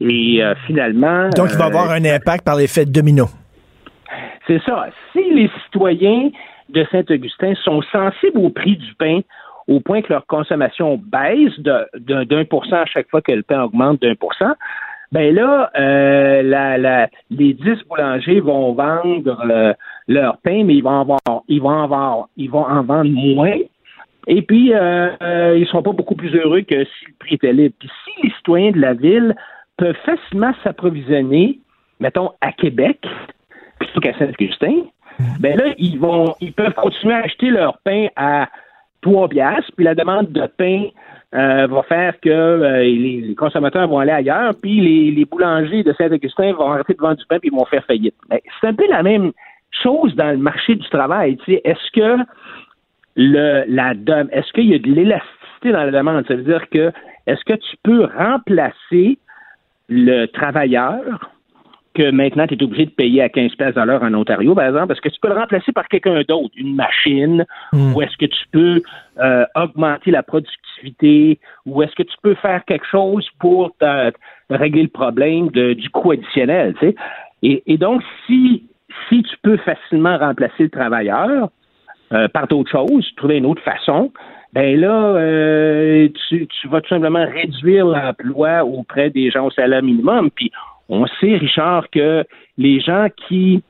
Et euh, finalement... Donc, il va avoir euh, un impact par l'effet domino. C'est ça. Si les citoyens de Saint-Augustin sont sensibles au prix du pain au point que leur consommation baisse d'un pour cent à chaque fois que le pain augmente d'un pour cent, ben là, euh, les 10 boulangers vont vendre euh, leur pain, mais ils vont avoir, ils vont ils vont en vendre moins. Et puis, euh, ils ne seront pas beaucoup plus heureux que si le prix était libre. Puis si les citoyens de la ville peuvent facilement s'approvisionner, mettons, à Québec, plutôt qu'à Saint-Augustin, ben là, ils vont, ils peuvent continuer à acheter leur pain à 3 piastres, puis la demande de pain euh, va faire que euh, les, consommateurs vont aller ailleurs, puis les, boulangers de Saint-Augustin vont arrêter de vendre du pain puis ils vont faire faillite. c'est un peu la même chose dans le marché du travail. Est-ce que le la est-ce qu'il y a de l'élasticité dans la demande? Ça veut dire que est-ce que tu peux remplacer le travailleur que maintenant tu es obligé de payer à 15 pièces à l'heure en Ontario, par exemple, est-ce que tu peux le remplacer par quelqu'un d'autre, une machine, hmm. ou est-ce que tu peux euh, augmenter la productivité, ou est-ce que tu peux faire quelque chose pour régler le problème du coût additionnel, tu sais? Et, donc, si, si tu peux facilement remplacer le travailleur euh, par d'autres choses, trouver une autre façon, ben là, euh, tu, tu vas tout simplement réduire l'emploi auprès des gens au salaire minimum. Puis on sait, Richard, que les gens qui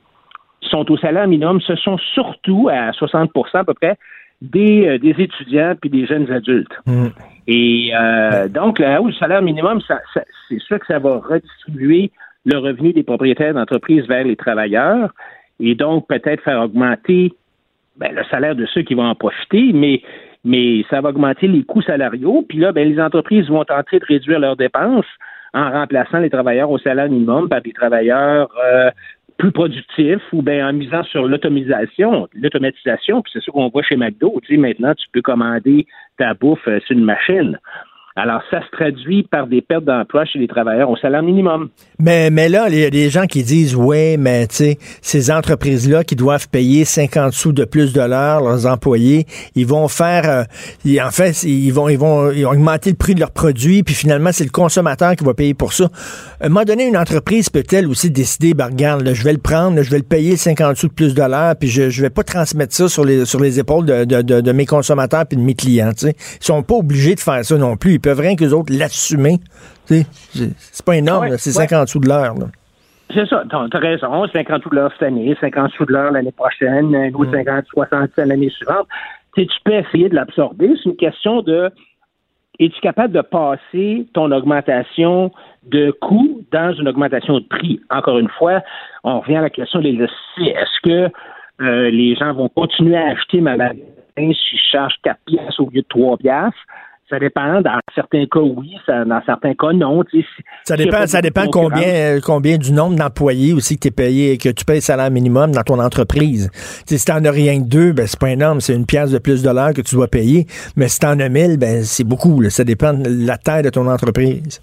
sont au salaire minimum, ce sont surtout à 60% à peu près des, euh, des étudiants puis des jeunes adultes. Mm. Et euh, donc, la hausse du salaire minimum, c'est sûr que ça va redistribuer le revenu des propriétaires d'entreprises vers les travailleurs et donc peut-être faire augmenter ben, le salaire de ceux qui vont en profiter, mais mais ça va augmenter les coûts salariaux. Puis là, ben, les entreprises vont tenter de réduire leurs dépenses en remplaçant les travailleurs au salaire minimum par des travailleurs euh, plus productifs ou bien en misant sur l'automatisation, l'automatisation, puis c'est ce qu'on voit chez McDo, tu sais, maintenant tu peux commander ta bouffe euh, sur une machine. Alors, ça se traduit par des pertes d'emploi chez les travailleurs au salaire minimum. Mais, mais là, il y a des gens qui disent, ouais, mais tu sais, ces entreprises-là qui doivent payer 50 sous de plus de l'heure, leurs employés, ils vont faire, euh, en fait, ils vont, ils vont augmenter le prix de leurs produits, puis finalement, c'est le consommateur qui va payer pour ça. À un moment donné, une entreprise peut-elle aussi décider, ben regarde, je vais le prendre, je vais le payer 50 sous de plus de l'heure, puis je, je vais pas transmettre ça sur les, sur les épaules de, de, de, mes consommateurs puis de mes clients, tu sais. Ils sont pas obligés de faire ça non plus rien qu'eux autres l'assumer. C'est pas énorme, c'est 50 sous de l'heure. C'est ça, t'as as raison. 50 sous de l'heure cette année, 50 sous de l'heure l'année prochaine, un autre 50, 60 l'année suivante. tu peux essayer de l'absorber. C'est une question de es-tu capable de passer ton augmentation de coût dans une augmentation de prix? Encore une fois, on revient à la question des Est-ce que euh, les gens vont continuer à acheter ma magasin si je charge 4 pièces au lieu de 3 pièces? Ça dépend. Dans certains cas, oui. dans certains cas, non. ça dépend, ça dépend combien, euh, combien du nombre d'employés aussi que tu payé, que tu payes salaire minimum dans ton entreprise. si tu n'en as rien que deux, ben, c'est pas énorme. C'est une pièce de plus de l'heure que tu dois payer. Mais si tu en as mille, ben, c'est beaucoup. Ça dépend de la taille de ton entreprise.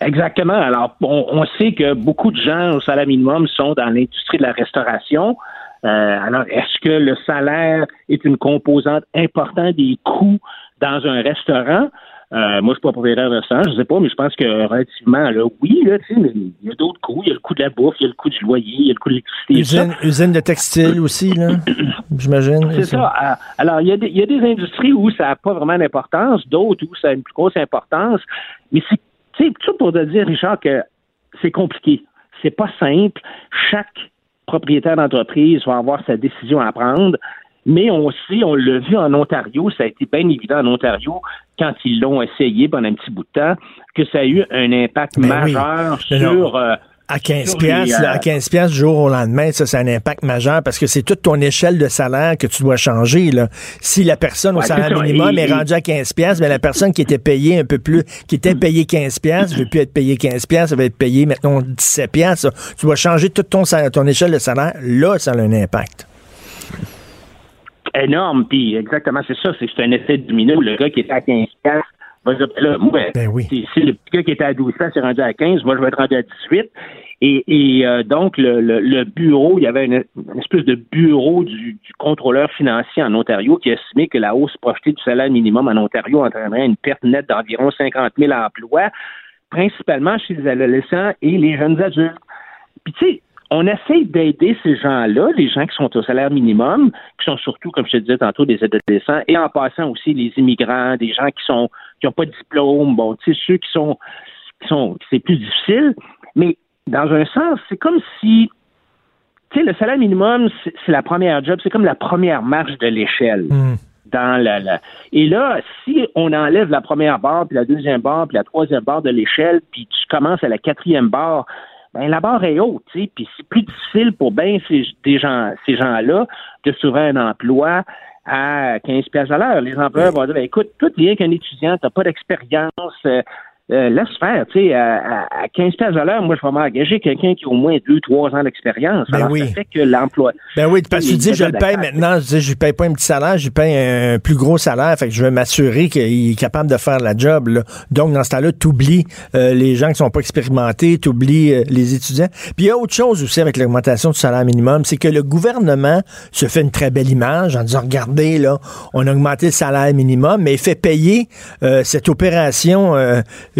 Exactement. Alors, on, sait que beaucoup de gens au salaire minimum sont dans l'industrie de la restauration. Euh, alors, est-ce que le salaire est une composante importante des coûts dans un restaurant, euh, moi, je suis pas propriétaire de restaurant, je sais pas, mais je pense que relativement, là, oui, là, tu sais, il y a d'autres coûts. Il y a le coût de la bouffe, il y a le coût du loyer, il y a le coût de l'électricité. Usine, usine, de textile aussi, là, j'imagine. C'est ça. Ah, alors, il y, a des, il y a des industries où ça n'a pas vraiment d'importance, d'autres où ça a une plus grosse importance. Mais c'est, tu sais, tout pour te dire, Richard, que c'est compliqué. C'est pas simple. Chaque propriétaire d'entreprise va avoir sa décision à prendre. Mais on sait, on l'a vu en Ontario, ça a été bien évident en Ontario quand ils l'ont essayé pendant un petit bout de temps, que ça a eu un impact ben majeur sur. Euh, à 15 pièces, à 15 pièces jour au lendemain, ça c'est un impact majeur parce que c'est toute ton échelle de salaire que tu dois changer là. Si la personne au salaire minimum est rendue à 15 pièces, mais la personne qui était payée un peu plus qui était payée 15 pièces, veut plus être payée 15 pièces, elle va être payée maintenant 17 pièces. Tu dois changer toute ton ton échelle de salaire, là ça a un impact énorme. Puis exactement, c'est ça, c'est un effet domino. Le gars qui était à 15 va dire, là, moi, ben oui. si, le gars qui était à 12 s'est rendu à 15, moi, je vais être rendu à 18. Et, et euh, donc, le, le, bureau, il y avait une, espèce de bureau du, du, contrôleur financier en Ontario qui estimait que la hausse projetée du salaire minimum en Ontario entraînerait une perte nette d'environ 50 000 emplois, principalement chez les adolescents et les jeunes adultes. Puis, tu sais, on essaie d'aider ces gens-là, les gens qui sont au salaire minimum, qui sont surtout, comme je te disais tantôt, des adolescents, et en passant aussi les immigrants, des gens qui sont qui n'ont pas de diplôme, bon, tu sais, ceux qui sont qui sont c'est plus difficile, mais dans un sens, c'est comme si tu sais, le salaire minimum, c'est la première job, c'est comme la première marche de l'échelle. Hmm. Dans la, Et là, si on enlève la première barre, puis la deuxième barre, puis la troisième barre de l'échelle, puis tu commences à la quatrième barre, ben, la barre est haute, tu sais, puis c'est plus difficile pour bien ces, gens, ces gens-là de trouver un emploi à 15 pièces à l'heure. Les employeurs vont dire, ben, écoute, toi, tu qu'un étudiant, tu n'as pas d'expérience, euh, euh, laisse faire, tu sais, à, à, 15 pièces à l'heure, moi, je vais m'engager quelqu'un qui a au moins 2, 3 ans d'expérience. Ben oui. ça fait que l'emploi... Ben oui, parce que tu dis, je le paye maintenant, je dis, je paye pas un petit salaire, je paye un plus gros salaire, fait que je vais m'assurer qu'il est capable de faire la job, là. Donc, dans ce temps-là, tu oublies euh, les gens qui sont pas expérimentés, tu oublies euh, les étudiants. Puis il y a autre chose aussi avec l'augmentation du salaire minimum, c'est que le gouvernement se fait une très belle image en disant, regardez, là, on a augmenté le salaire minimum, mais il fait payer cette opération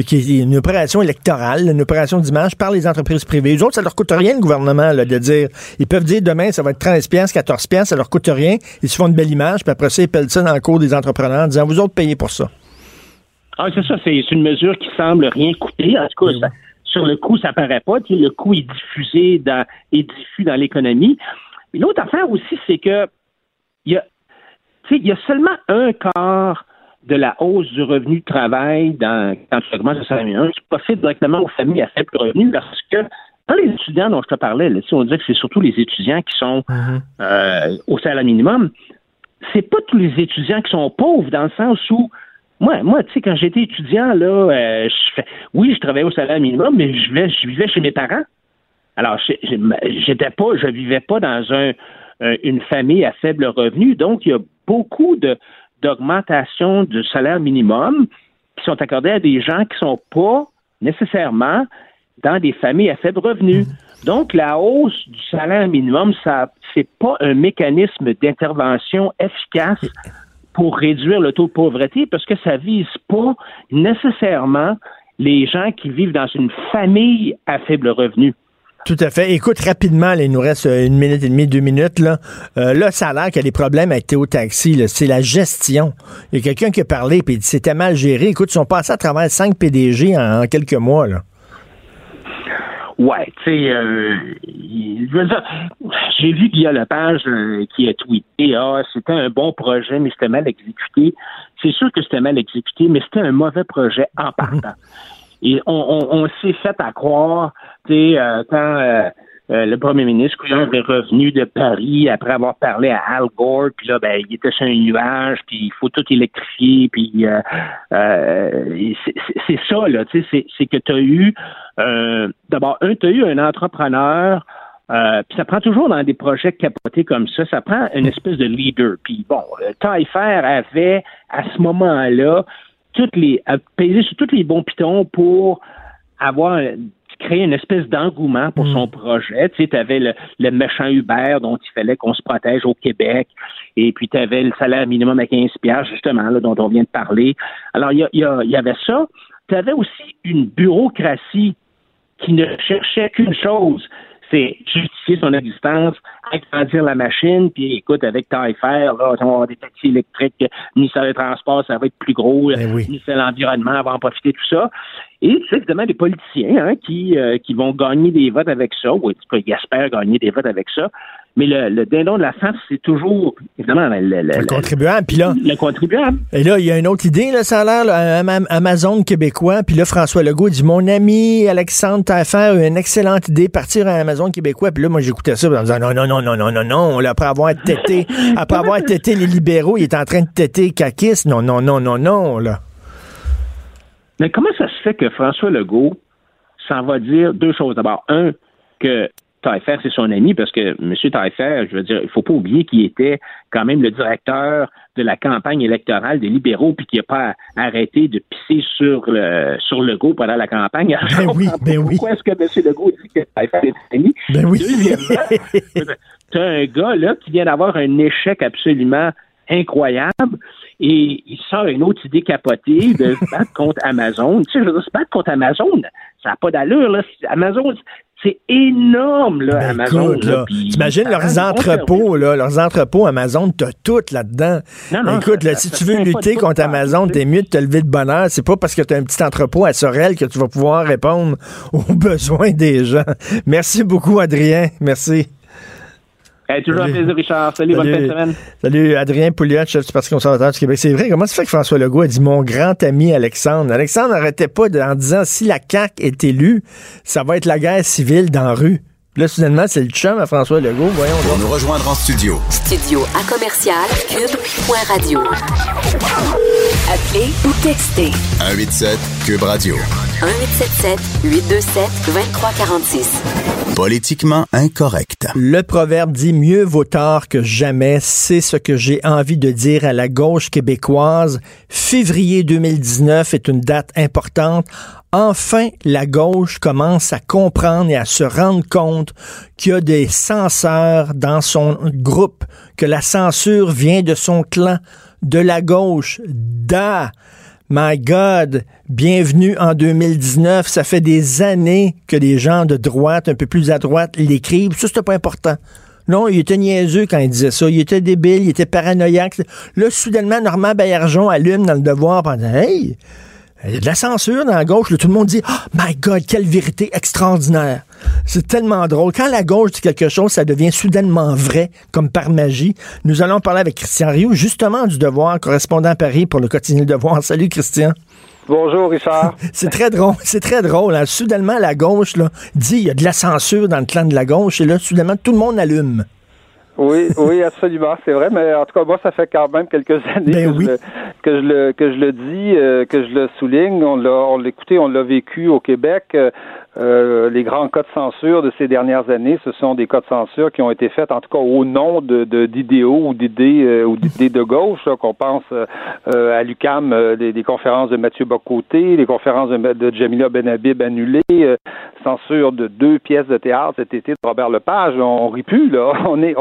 qui est une opération électorale, une opération d'image par les entreprises privées. Les autres, ça leur coûte rien, le gouvernement, là, de dire, ils peuvent dire demain, ça va être 13 pièces, 14 pièces, ça leur coûte rien. Ils se font une belle image, puis après ça, ils pèlent ça dans le cours des entrepreneurs en disant, vous autres payez pour ça. Ah, c'est ça, c'est une mesure qui semble rien coûter. En tout cas, sur le coût, ça paraît pas. le coût est diffusé dans, est diffus dans l'économie. L'autre affaire aussi, c'est que il y a, il y a seulement un quart de la hausse du revenu de travail dans, quand tu augmentes le salaire minimum, tu profites directement aux familles à faible revenu parce que dans les étudiants dont je te parlais, là, on disait que c'est surtout les étudiants qui sont mm-hmm. euh, au salaire minimum. C'est pas tous les étudiants qui sont pauvres dans le sens où moi, moi, tu sais, quand j'étais étudiant, là, euh, je fais, oui, je travaillais au salaire minimum, mais je vivais, je vivais chez mes parents. Alors, j'étais pas, je vivais pas dans un, une famille à faible revenu, donc il y a beaucoup de, d'augmentation du salaire minimum qui sont accordés à des gens qui ne sont pas nécessairement dans des familles à faible revenu. Donc, la hausse du salaire minimum, ça, c'est pas un mécanisme d'intervention efficace pour réduire le taux de pauvreté parce que ça vise pas nécessairement les gens qui vivent dans une famille à faible revenu. Tout à fait. Écoute, rapidement, il nous reste une minute et demie, deux minutes. Là, là ça a l'air qu'il y a des problèmes avec Théo Taxi. C'est la gestion. Il y a quelqu'un qui a parlé et c'était mal géré. Écoute, ils sont passés à travers cinq PDG en, en quelques mois. Là. Ouais, tu sais, euh, j'ai vu Guillaume Lepage euh, qui a tweeté Ah, c'était un bon projet, mais c'était mal exécuté. C'est sûr que c'était mal exécuté, mais c'était un mauvais projet en partant. Et on, on, s'est fait à croire, tu sais, euh, quand euh, euh, le premier ministre Couillard est revenu de Paris après avoir parlé à Al Gore, puis là, ben, il était sur un nuage, puis il faut tout électrifier, puis euh, euh, c'est ça, là, tu sais, c'est que tu as eu, d'abord, un, tu as eu un entrepreneur, puis ça prend toujours dans des projets capotés comme ça, ça prend une espèce de leader. Puis bon, Taillefer avait, à ce moment-là, toutes les, sur tous les bons pitons pour avoir créer une espèce d'engouement pour son mm. projet. Tu sais, tu avais le, méchant Uber dont il fallait qu'on se protège au Québec, et puis tu avais le salaire minimum à 15 justement, là, dont on vient de parler. Alors, il y, y, avait ça. Tu avais aussi une bureaucratie qui ne cherchait qu'une chose, c'est justifier son existence, agrandir la machine, puis écoute, avec Taillefer, là, on va avoir des taxis électriques, le ministère des Transports, ça va être plus gros, ben ministère de l'Environnement va en profiter, tout ça. Et c'est évidemment des politiciens hein, qui, euh, qui vont gagner des votes avec ça, ou en tout cas, ils espèrent gagner des votes avec ça. Mais le, le dindon de la face, c'est toujours, évidemment, le, le, le contribuable. Puis là, le contribuable. Et là, il y a une autre idée, là, ça a l'air, Amazon québécois. Puis là, François Legault dit, mon ami Alexandre Taillefer a une excellente idée, partir à Amazon québécois. Puis là, moi, j'écoutais ça en disant, non, non, non, non, non, non, non. Là, après avoir tété, après avoir tété les libéraux, il est en train de téter Kakis. Non, non, non, non, non, là. Mais comment ça se fait que François Legault s'en va dire deux choses? D'abord, un, que Taillefer, c'est son ami, parce que M. Taillefer, je veux dire, il faut pas oublier qu'il était quand même le directeur de la campagne électorale des libéraux, puis qu'il n'a pas arrêté de pisser sur le sur Legault pendant la campagne. Ben oui, ben oui. Pourquoi est-ce que M. Legault dit que Taillefer est ami? Ben oui. Deuxièmement, tu as un gars là qui vient d'avoir un échec absolument incroyable et il sort une autre idée capotée de se battre contre Amazon. Tu sais, je veux dire, se battre contre Amazon, ça n'a pas d'allure. Là. Amazon, c'est énorme, là, ben, Amazon. Écoute, T'imagines leurs entrepôts, là, leurs entrepôts Amazon, t'as tout là-dedans. écoute, là, si tu veux lutter contre Amazon, t'es mieux de te lever de bonheur. C'est pas parce que t'as un petit entrepôt à Sorel que tu vas pouvoir répondre aux besoins des gens. Merci beaucoup, Adrien. Merci toujours un plaisir, Richard. Salut, bonne fin de semaine. Salut, Adrien Pouliot, chef du Parti conservateur du Québec. C'est vrai, comment ça fait que François Legault a dit mon grand ami Alexandre? Alexandre n'arrêtait pas en disant si la CAQ est élue, ça va être la guerre civile dans la rue. Là, soudainement, c'est le chum à François Legault. Voyons Pour nous rejoindre en studio. Studio à commercial cube.radio. Appelez ou textez. 187 cube radio. 1877 827 2346. Politiquement incorrect. Le proverbe dit mieux vaut tard que jamais. C'est ce que j'ai envie de dire à la gauche québécoise. Février 2019 est une date importante enfin la gauche commence à comprendre et à se rendre compte qu'il y a des censeurs dans son groupe, que la censure vient de son clan, de la gauche. Da! My God, bienvenue en 2019. Ça fait des années que les gens de droite, un peu plus à droite, l'écrivent. Ça, c'était pas important. Non, il était niaiseux quand il disait ça. Il était débile, il était paranoïaque. Là, soudainement, Normand Baillargeon allume dans le devoir pendant Hey, il y a de la censure dans la gauche. tout le monde dit Oh my God, quelle vérité extraordinaire. C'est tellement drôle. Quand la gauche dit quelque chose, ça devient soudainement vrai, comme par magie. Nous allons parler avec Christian Rioux, justement du Devoir, correspondant à Paris pour le quotidien Le Devoir. Salut, Christian. Bonjour, Richard. c'est très drôle. C'est très drôle. Hein. Soudainement, la gauche là, dit il y a de la censure dans le clan de la gauche, et là, soudainement, tout le monde allume. Oui, oui, absolument, c'est vrai. Mais en tout cas, moi, ça fait quand même quelques années ben que, je le, que, je le, que je le dis, euh, que je le souligne. On l'a, on l'a écouté, on l'a vécu au Québec. Euh, euh, les grands cas de censure de ces dernières années, ce sont des cas de censure qui ont été faits, en tout cas au nom de, d'idéaux ou d'idées ou d'idées de gauche. qu'on pense à l'UCAM, des, conférences de Mathieu Bocoté, les conférences de, de Jamila Benhabib annulées. censure de deux pièces de théâtre cet été de Robert Lepage, on, rit plus là. On est,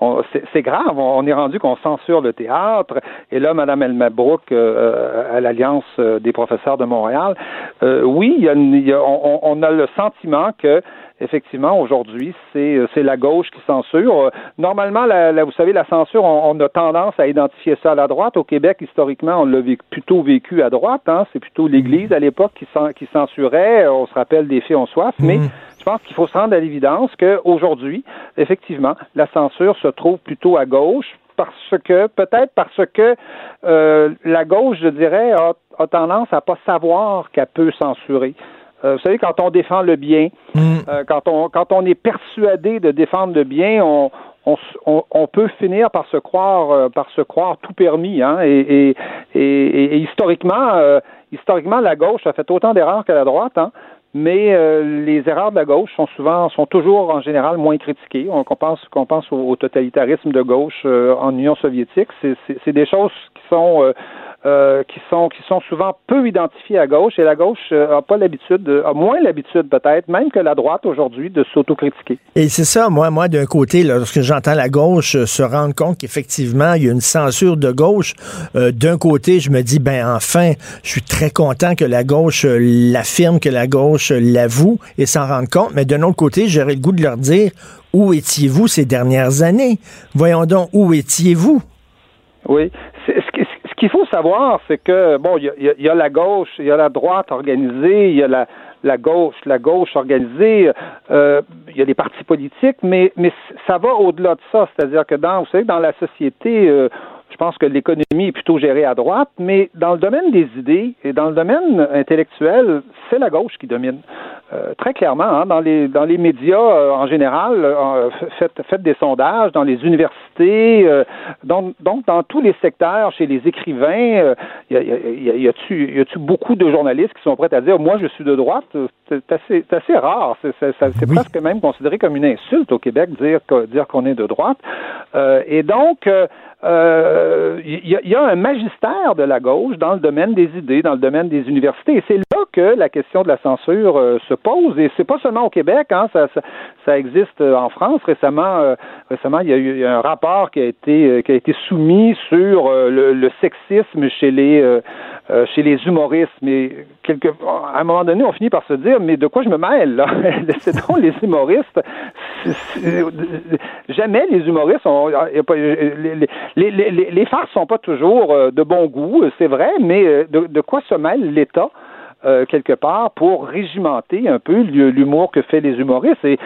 on c'est grave. On, est rendu qu'on censure le théâtre. Et là, Mme Elmabrook, euh, à l'Alliance des professeurs de Montréal, oui, il y a, on, on, a le sentiment que effectivement, aujourd'hui, c'est, euh, c'est la gauche qui censure. Euh, normalement, la, vous savez, la censure, on, a tendance à identifier ça à la droite. Au Québec, historiquement, on l'a plutôt vécu à droite. Hein. C'est plutôt l'Église à l'époque qui, qui censurait. On se rappelle des faits, on soif. Mais mm. je pense qu'il faut se rendre à l'évidence qu'aujourd'hui, effectivement, la censure se trouve plutôt à gauche parce que, peut-être parce que euh, la gauche, je dirais, a, a tendance à pas savoir qu'elle peut censurer. Euh, vous savez, quand on défend le bien, mm. euh, quand, on, quand on est persuadé de défendre le bien, on, on, on, peut finir par se croire euh, par se croire tout permis hein, et, et, et, historiquement historiquement la gauche a fait autant d'erreurs que la droite hein, mais les erreurs de la gauche sont souvent sont toujours en général moins critiquées. On, pense qu'on pense au, totalitarisme de gauche en Union soviétique. C'est des choses qui sont euh, qui sont qui sont souvent peu identifiés à gauche. Et la gauche euh, a pas l'habitude, a moins l'habitude peut-être, même que la droite aujourd'hui, de s'autocritiquer. Et c'est ça, moi, moi d'un côté, lorsque j'entends la gauche euh, se rendre compte qu'effectivement il y a une censure de gauche, d'un côté, je me dis ben enfin, je suis très content que la gauche l'affirme, que la gauche l'avoue et s'en rende compte, mais d'un autre côté, j'aurais le goût de leur dire où étiez-vous ces dernières années? Voyons donc où étiez-vous? Oui, qu'il faut savoir, c'est que, bon, il y, a, la gauche, il y a la droite organisée, il y a la, la gauche, la gauche organisée, euh, il y a des partis politiques, mais, mais ça va au-delà de ça. C'est-à-dire que dans, vous savez, dans la société, euh, pense que l'économie est plutôt gérée à droite, mais dans le domaine des idées et dans le domaine intellectuel, c'est la gauche qui domine. Euh, très clairement, hein, dans les dans les médias euh, en général, euh, faites, faites, des sondages dans les universités, donc, donc dans tous les secteurs, chez les écrivains, il y a, y, a, y, a-tu y a-tu beaucoup de journalistes qui sont prêts à dire moi je suis de droite C'est assez rare. C'est, c'est, presque même considéré comme une insulte au Québec dire dire qu'on est de droite. et donc il euh, y, a un magistère de la gauche dans le domaine des idées, dans le domaine des universités. Et c'est là que la question de la censure euh, se pose. Et c'est pas seulement au Québec, hein, ça, ça, existe en France. Récemment, euh, récemment, il y a eu un rapport qui a été qui a été soumis sur le, sexisme chez les chez les humoristes. Mais quelque, à un moment donné, on finit par se dire, mais de quoi je me mêle là? C'est donc les humoristes. jamais les humoristes ont les, les, les, farces sont pas toujours euh, de bon goût, c'est vrai, mais euh, de quoi se mêle l'État? Euh, quelque part pour régimenter un peu l'humour que fait les humoristes. Et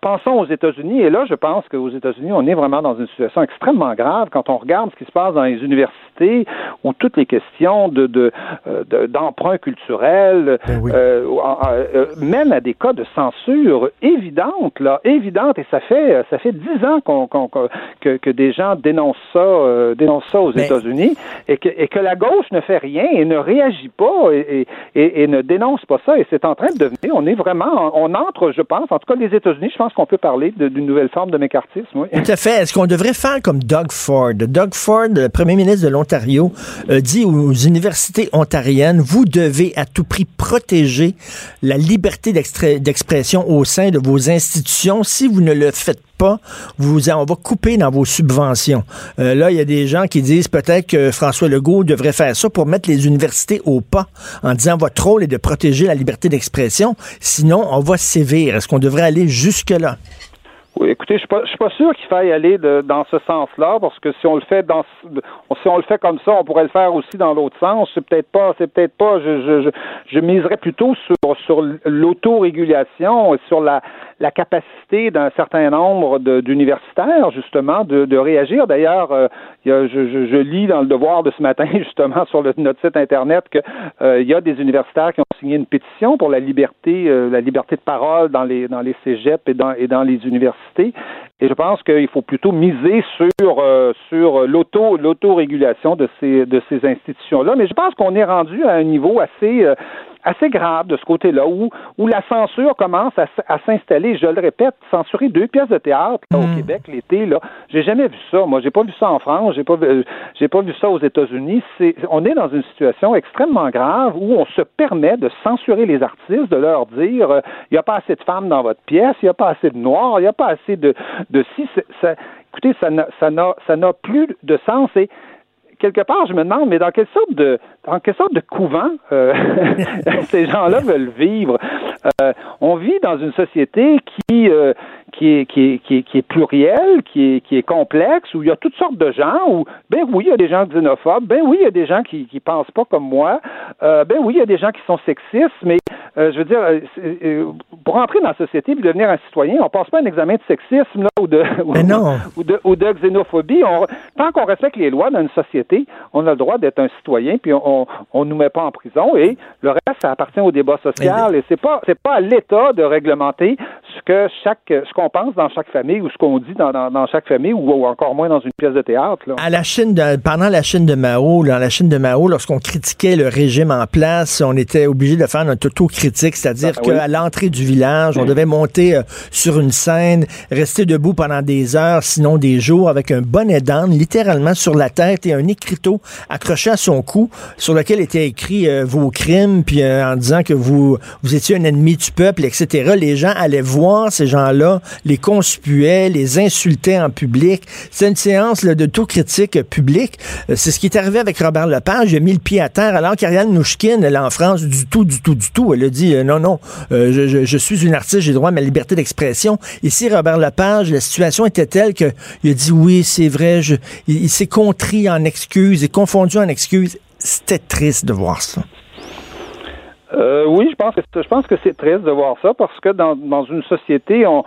pensons aux États-Unis, et là, je pense qu'aux États-Unis, on est vraiment dans une situation extrêmement grave quand on regarde ce qui se passe dans les universités où toutes les questions de d'emprunt culturel ben mènent à des cas de censure évidentes, là, évidentes, et ça fait ça fait dix ans qu'on que, que des gens dénoncent ça, dénoncent ça aux États-Unis, et que, et que la gauche ne fait rien et ne réagit pas et, et et ne dénonce pas ça. Et c'est en train de devenir, on est vraiment, on entre, je pense, en tout cas les États-Unis, je pense qu'on peut parler d'une nouvelle forme de mécartisme. Tout à fait. Est-ce qu'on devrait faire comme Doug Ford? Doug Ford, premier ministre de l'Ontario, euh, dit aux universités ontariennes, vous devez à tout prix protéger la liberté d'expression au sein de vos institutions. Si vous ne le faites vous, on va couper dans vos subventions. Euh, là, il y a des gens qui disent peut-être que François Legault devrait faire ça pour mettre les universités au pas en disant votre rôle est de protéger la liberté d'expression, sinon on va sévir. Est-ce qu'on devrait aller jusque-là? Oui, écoutez, je suis pas, suis pas sûr qu'il faille aller dans ce sens-là, parce que si on le fait dans, si on le fait comme ça, on pourrait le faire aussi dans l'autre sens. C'est peut-être pas, c'est peut-être pas. Je, je, je, je miserais plutôt sur sur l'autorégulation, sur la la capacité d'un certain nombre d'universitaires, justement, de, de réagir. D'ailleurs, euh, je, je, je, lis dans le devoir de ce matin, justement, sur notre site Internet, qu'il euh, y a des universitaires qui ont signé une pétition pour la liberté, euh, la liberté de parole dans les, dans les cégeps et dans, et dans les universités. Et je pense qu'il faut plutôt miser sur, euh, sur l'auto, l'autorégulation de ces, de ces institutions-là. Mais je pense qu'on est rendu à un niveau assez, assez grave de ce côté-là, où, où la censure commence à, à s'installer. Je le répète, censurer deux pièces de théâtre là, au Québec l'été, là, j'ai jamais vu ça. Moi, j'ai pas vu ça en France, j'ai pas vu, euh, j'ai pas vu ça aux États-Unis. C'est, on est dans une situation extrêmement grave où on se permet de censurer les artistes, de leur dire, euh, il n'y a pas assez de femmes dans votre pièce, il n'y a pas assez de noirs, il n'y a pas assez de, de si. ça- écoutez, ça n'a, ça n'a, ça n'a plus de sens et quelque part, je me demande, mais dans quelle sorte de, dans quelle sorte de couvent euh, ces gens-là veulent vivre? Euh, On vit dans une société qui euh, qui est, qui est, qui est, qui est plurielle, qui est, qui est complexe, où il y a toutes sortes de gens, où, ben oui, il y a des gens xénophobes, ben oui, il y a des gens qui qui pensent pas comme moi, euh, ben oui, il y a des gens qui sont sexistes, mais euh, je veux dire, euh, euh, pour entrer dans la société et devenir un citoyen, on passe pas un examen de sexisme là, ou de ou, Mais non. ou de ou de xénophobie. On- tant qu'on respecte les lois dans une société, on a le droit d'être un citoyen, puis on, on nous met pas en prison. Et le reste, ça appartient au débat social. Et c'est pas c'est pas à l'État de réglementer ce que chaque ce qu'on pense dans chaque famille ou ce qu'on dit dans, dans, dans chaque famille ou, ou encore moins dans une pièce de théâtre. Là. À la Chine, de- pendant la Chine de Mao, dans la Chine de Mao, lorsqu'on critiquait le régime en place, on était obligé de faire notre auto-critique, c'est-à-dire Ah, oui. qu'à l'entrée du village, on devait monter euh, sur une scène, rester debout pendant des heures, sinon des jours, avec un bonnet d'âne littéralement sur la tête et un écriteau accroché à son cou, sur lequel était écrit euh, vos crimes, puis euh, en disant que vous vous étiez un ennemi du peuple, etc. Les gens allaient voir ces gens-là, les conspuaient, les insultaient en public. C'est une séance là, d'autocritique euh, publique. Euh, C'est ce qui est arrivé avec Robert Lepage. Il a mis le pied à terre alors qu'Ariane Nouchkine, elle, en France, du tout, du tout, du tout. Elle a dit euh, non, non, euh, je, suis une artiste, j'ai droit à ma liberté d'expression. Ici, Robert Lepage, la situation était telle que il a dit oui, c'est vrai, je, il, s'est contrit en excuses et confondu en excuses. C'était triste de voir ça. Oui, je pense que je pense que c'est triste de voir ça parce que dans, dans une société on,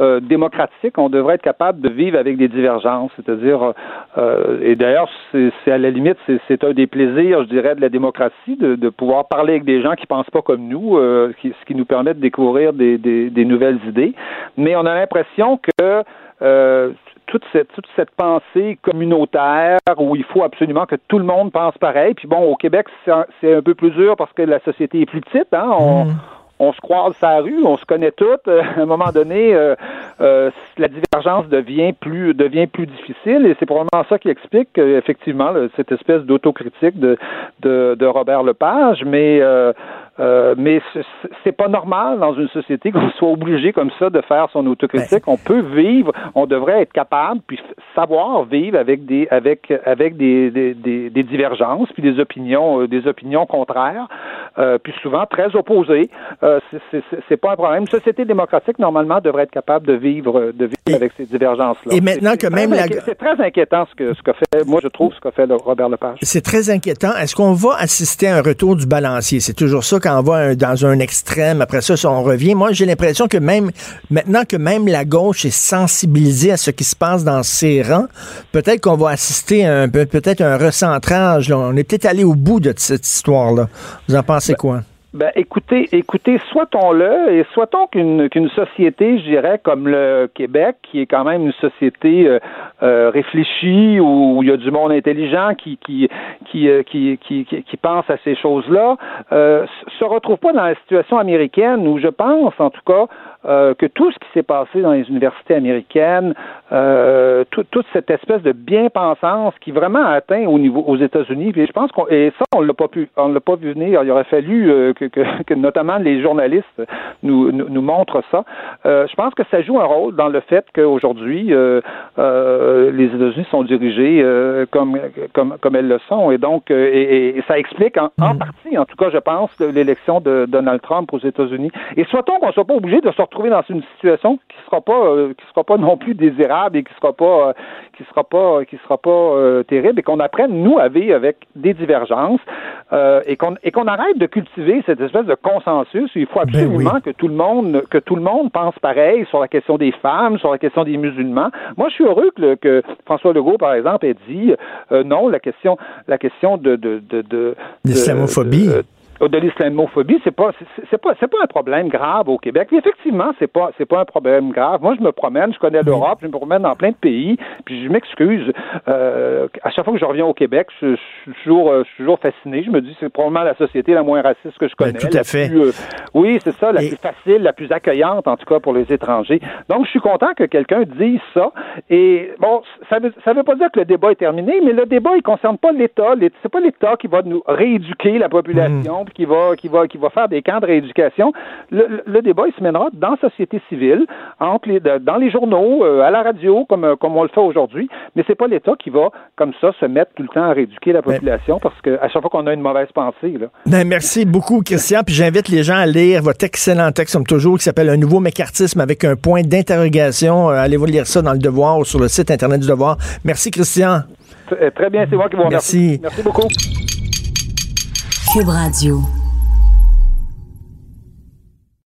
euh, démocratique, on devrait être capable de vivre avec des divergences, c'est-à-dire euh, et d'ailleurs c'est à la limite c'est un des plaisirs, je dirais, de la démocratie de, de pouvoir parler avec des gens qui pensent pas comme nous, euh, qui, ce qui nous permet de découvrir des, des, des nouvelles idées. Mais on a l'impression que euh, toute cette, toute cette pensée communautaire où il faut absolument que tout le monde pense pareil. Puis bon, au Québec, c'est un, un peu plus dur parce que la société est plus petite. Hein? On, on se croise sa rue, on se connaît toutes. Euh, à un moment donné, euh, euh, la divergence devient plus devient plus difficile et c'est probablement ça qui explique effectivement cette espèce d'autocritique de, de, de Robert Lepage. Mais euh, mais c'est- pas normal dans une société qu'on soit obligé comme ça de faire son autocritique. on peut vivre, on devrait être capable puis savoir vivre avec des avec avec des, des, des, des divergences puis des opinions euh, des opinions contraires euh, puis souvent très opposées. C'est- pas un problème. Une société démocratique normalement devrait être capable de vivre de vivre avec ces divergences là. et maintenant que même la- c'est très inquiétant ce que ce qu'a fait moi je trouve ce qu'a fait le Robert Lepage. C'est très inquiétant. Est-ce qu'on va assister à un retour du balancier? C'est toujours ça quand on va dans un extrême. Après ça, on revient. Moi, j'ai l'impression que même maintenant que même la gauche est sensibilisée à ce qui se passe dans ses rangs, peut-être qu'on va assister à un, peut- peut-être un recentrage. là. On est peut-être allé au bout de cette histoire-là. Vous en pensez quoi? Ben, écoutez, écoutez, souhaitons-le et souhaitons qu'une qu'une société, je dirais, comme le Québec, qui est quand même une société euh, euh, réfléchie où il y a du monde intelligent qui qui qui euh, qui, qui, qui, qui pense à ces choses-là, euh, se retrouve pas dans la situation américaine où je pense, en tout cas, euh, que tout ce qui s'est passé dans les universités américaines, euh, tout- toute cette espèce de bien-pensance qui vraiment a atteint au niveau aux États-Unis, puis je pense qu'on et ça on l'a pas pu, on l'a pas vu venir. Il aurait fallu euh, que, que, que notamment les journalistes nous, nous, nous montrent ça. Je pense que ça joue un rôle dans le fait qu'aujourd'hui les États-Unis sont dirigés comme comme comme elles le sont, et donc et, et ça explique en, en partie, en tout cas, je pense, l'élection de Donald Trump aux États-Unis. Et souhaitons qu'on soit pas obligé de se retrouver dans une situation qui sera pas euh, qui sera pas non plus désirable et qui sera pas euh, qui sera pas qui sera pas euh, terrible et qu'on apprenne nous à vivre avec des divergences euh, et qu'on et qu'on arrête de cultiver cette espèce de consensus. Il faut Ben oui. absolument que tout le monde que tout le monde pense pareil sur la question des femmes, sur la question des musulmans. Moi, je suis heureux que, François Legault, par exemple, ait dit euh, non la question la question de de de, de L'islamophobie. de- de l'islamophobie, c'est pas c'est pas c'est pas un problème grave au Québec. effectivement, c'est pas c'est pas un problème grave. Moi, je me promène, je connais l'Europe, je me promène dans plein de pays, puis je m'excuse. Euh, à chaque fois que je reviens au Québec, je, suis toujours je suis toujours fasciné. Je me dis c'est probablement la société la moins raciste que je Ben, connais. tout à fait. Plus, euh, oui, c'est ça, la Et- plus facile, la plus accueillante en tout cas pour les étrangers. Donc, je suis content que quelqu'un dise ça. Et bon, ça veut ça veut pas dire que le débat est terminé, mais le débat il concerne pas l'État. L'É- C'est pas l'État qui va nous rééduquer la population, puis qui va qui va qui va faire des camps de rééducation. Le, débat il se mènera dans la société civile, entre les dans les journaux, euh, à la radio, comme euh, comme on le fait aujourd'hui. Mais c'est pas l'État qui va comme ça se mettre tout le temps à rééduquer la population, parce que à chaque fois qu'on a une mauvaise pensée là. Ben, merci beaucoup, Christian. Puis j'invite les gens à lire votre excellent texte, comme toujours, qui s'appelle Un nouveau mécartisme avec un point d'interrogation. Euh, Allez-vous lire ça dans le Devoir ou sur le site Internet du Devoir. Merci, Christian. Très- Très bien, c'est moi qui vous remercie. Merci. Merci beaucoup. Cube Radio.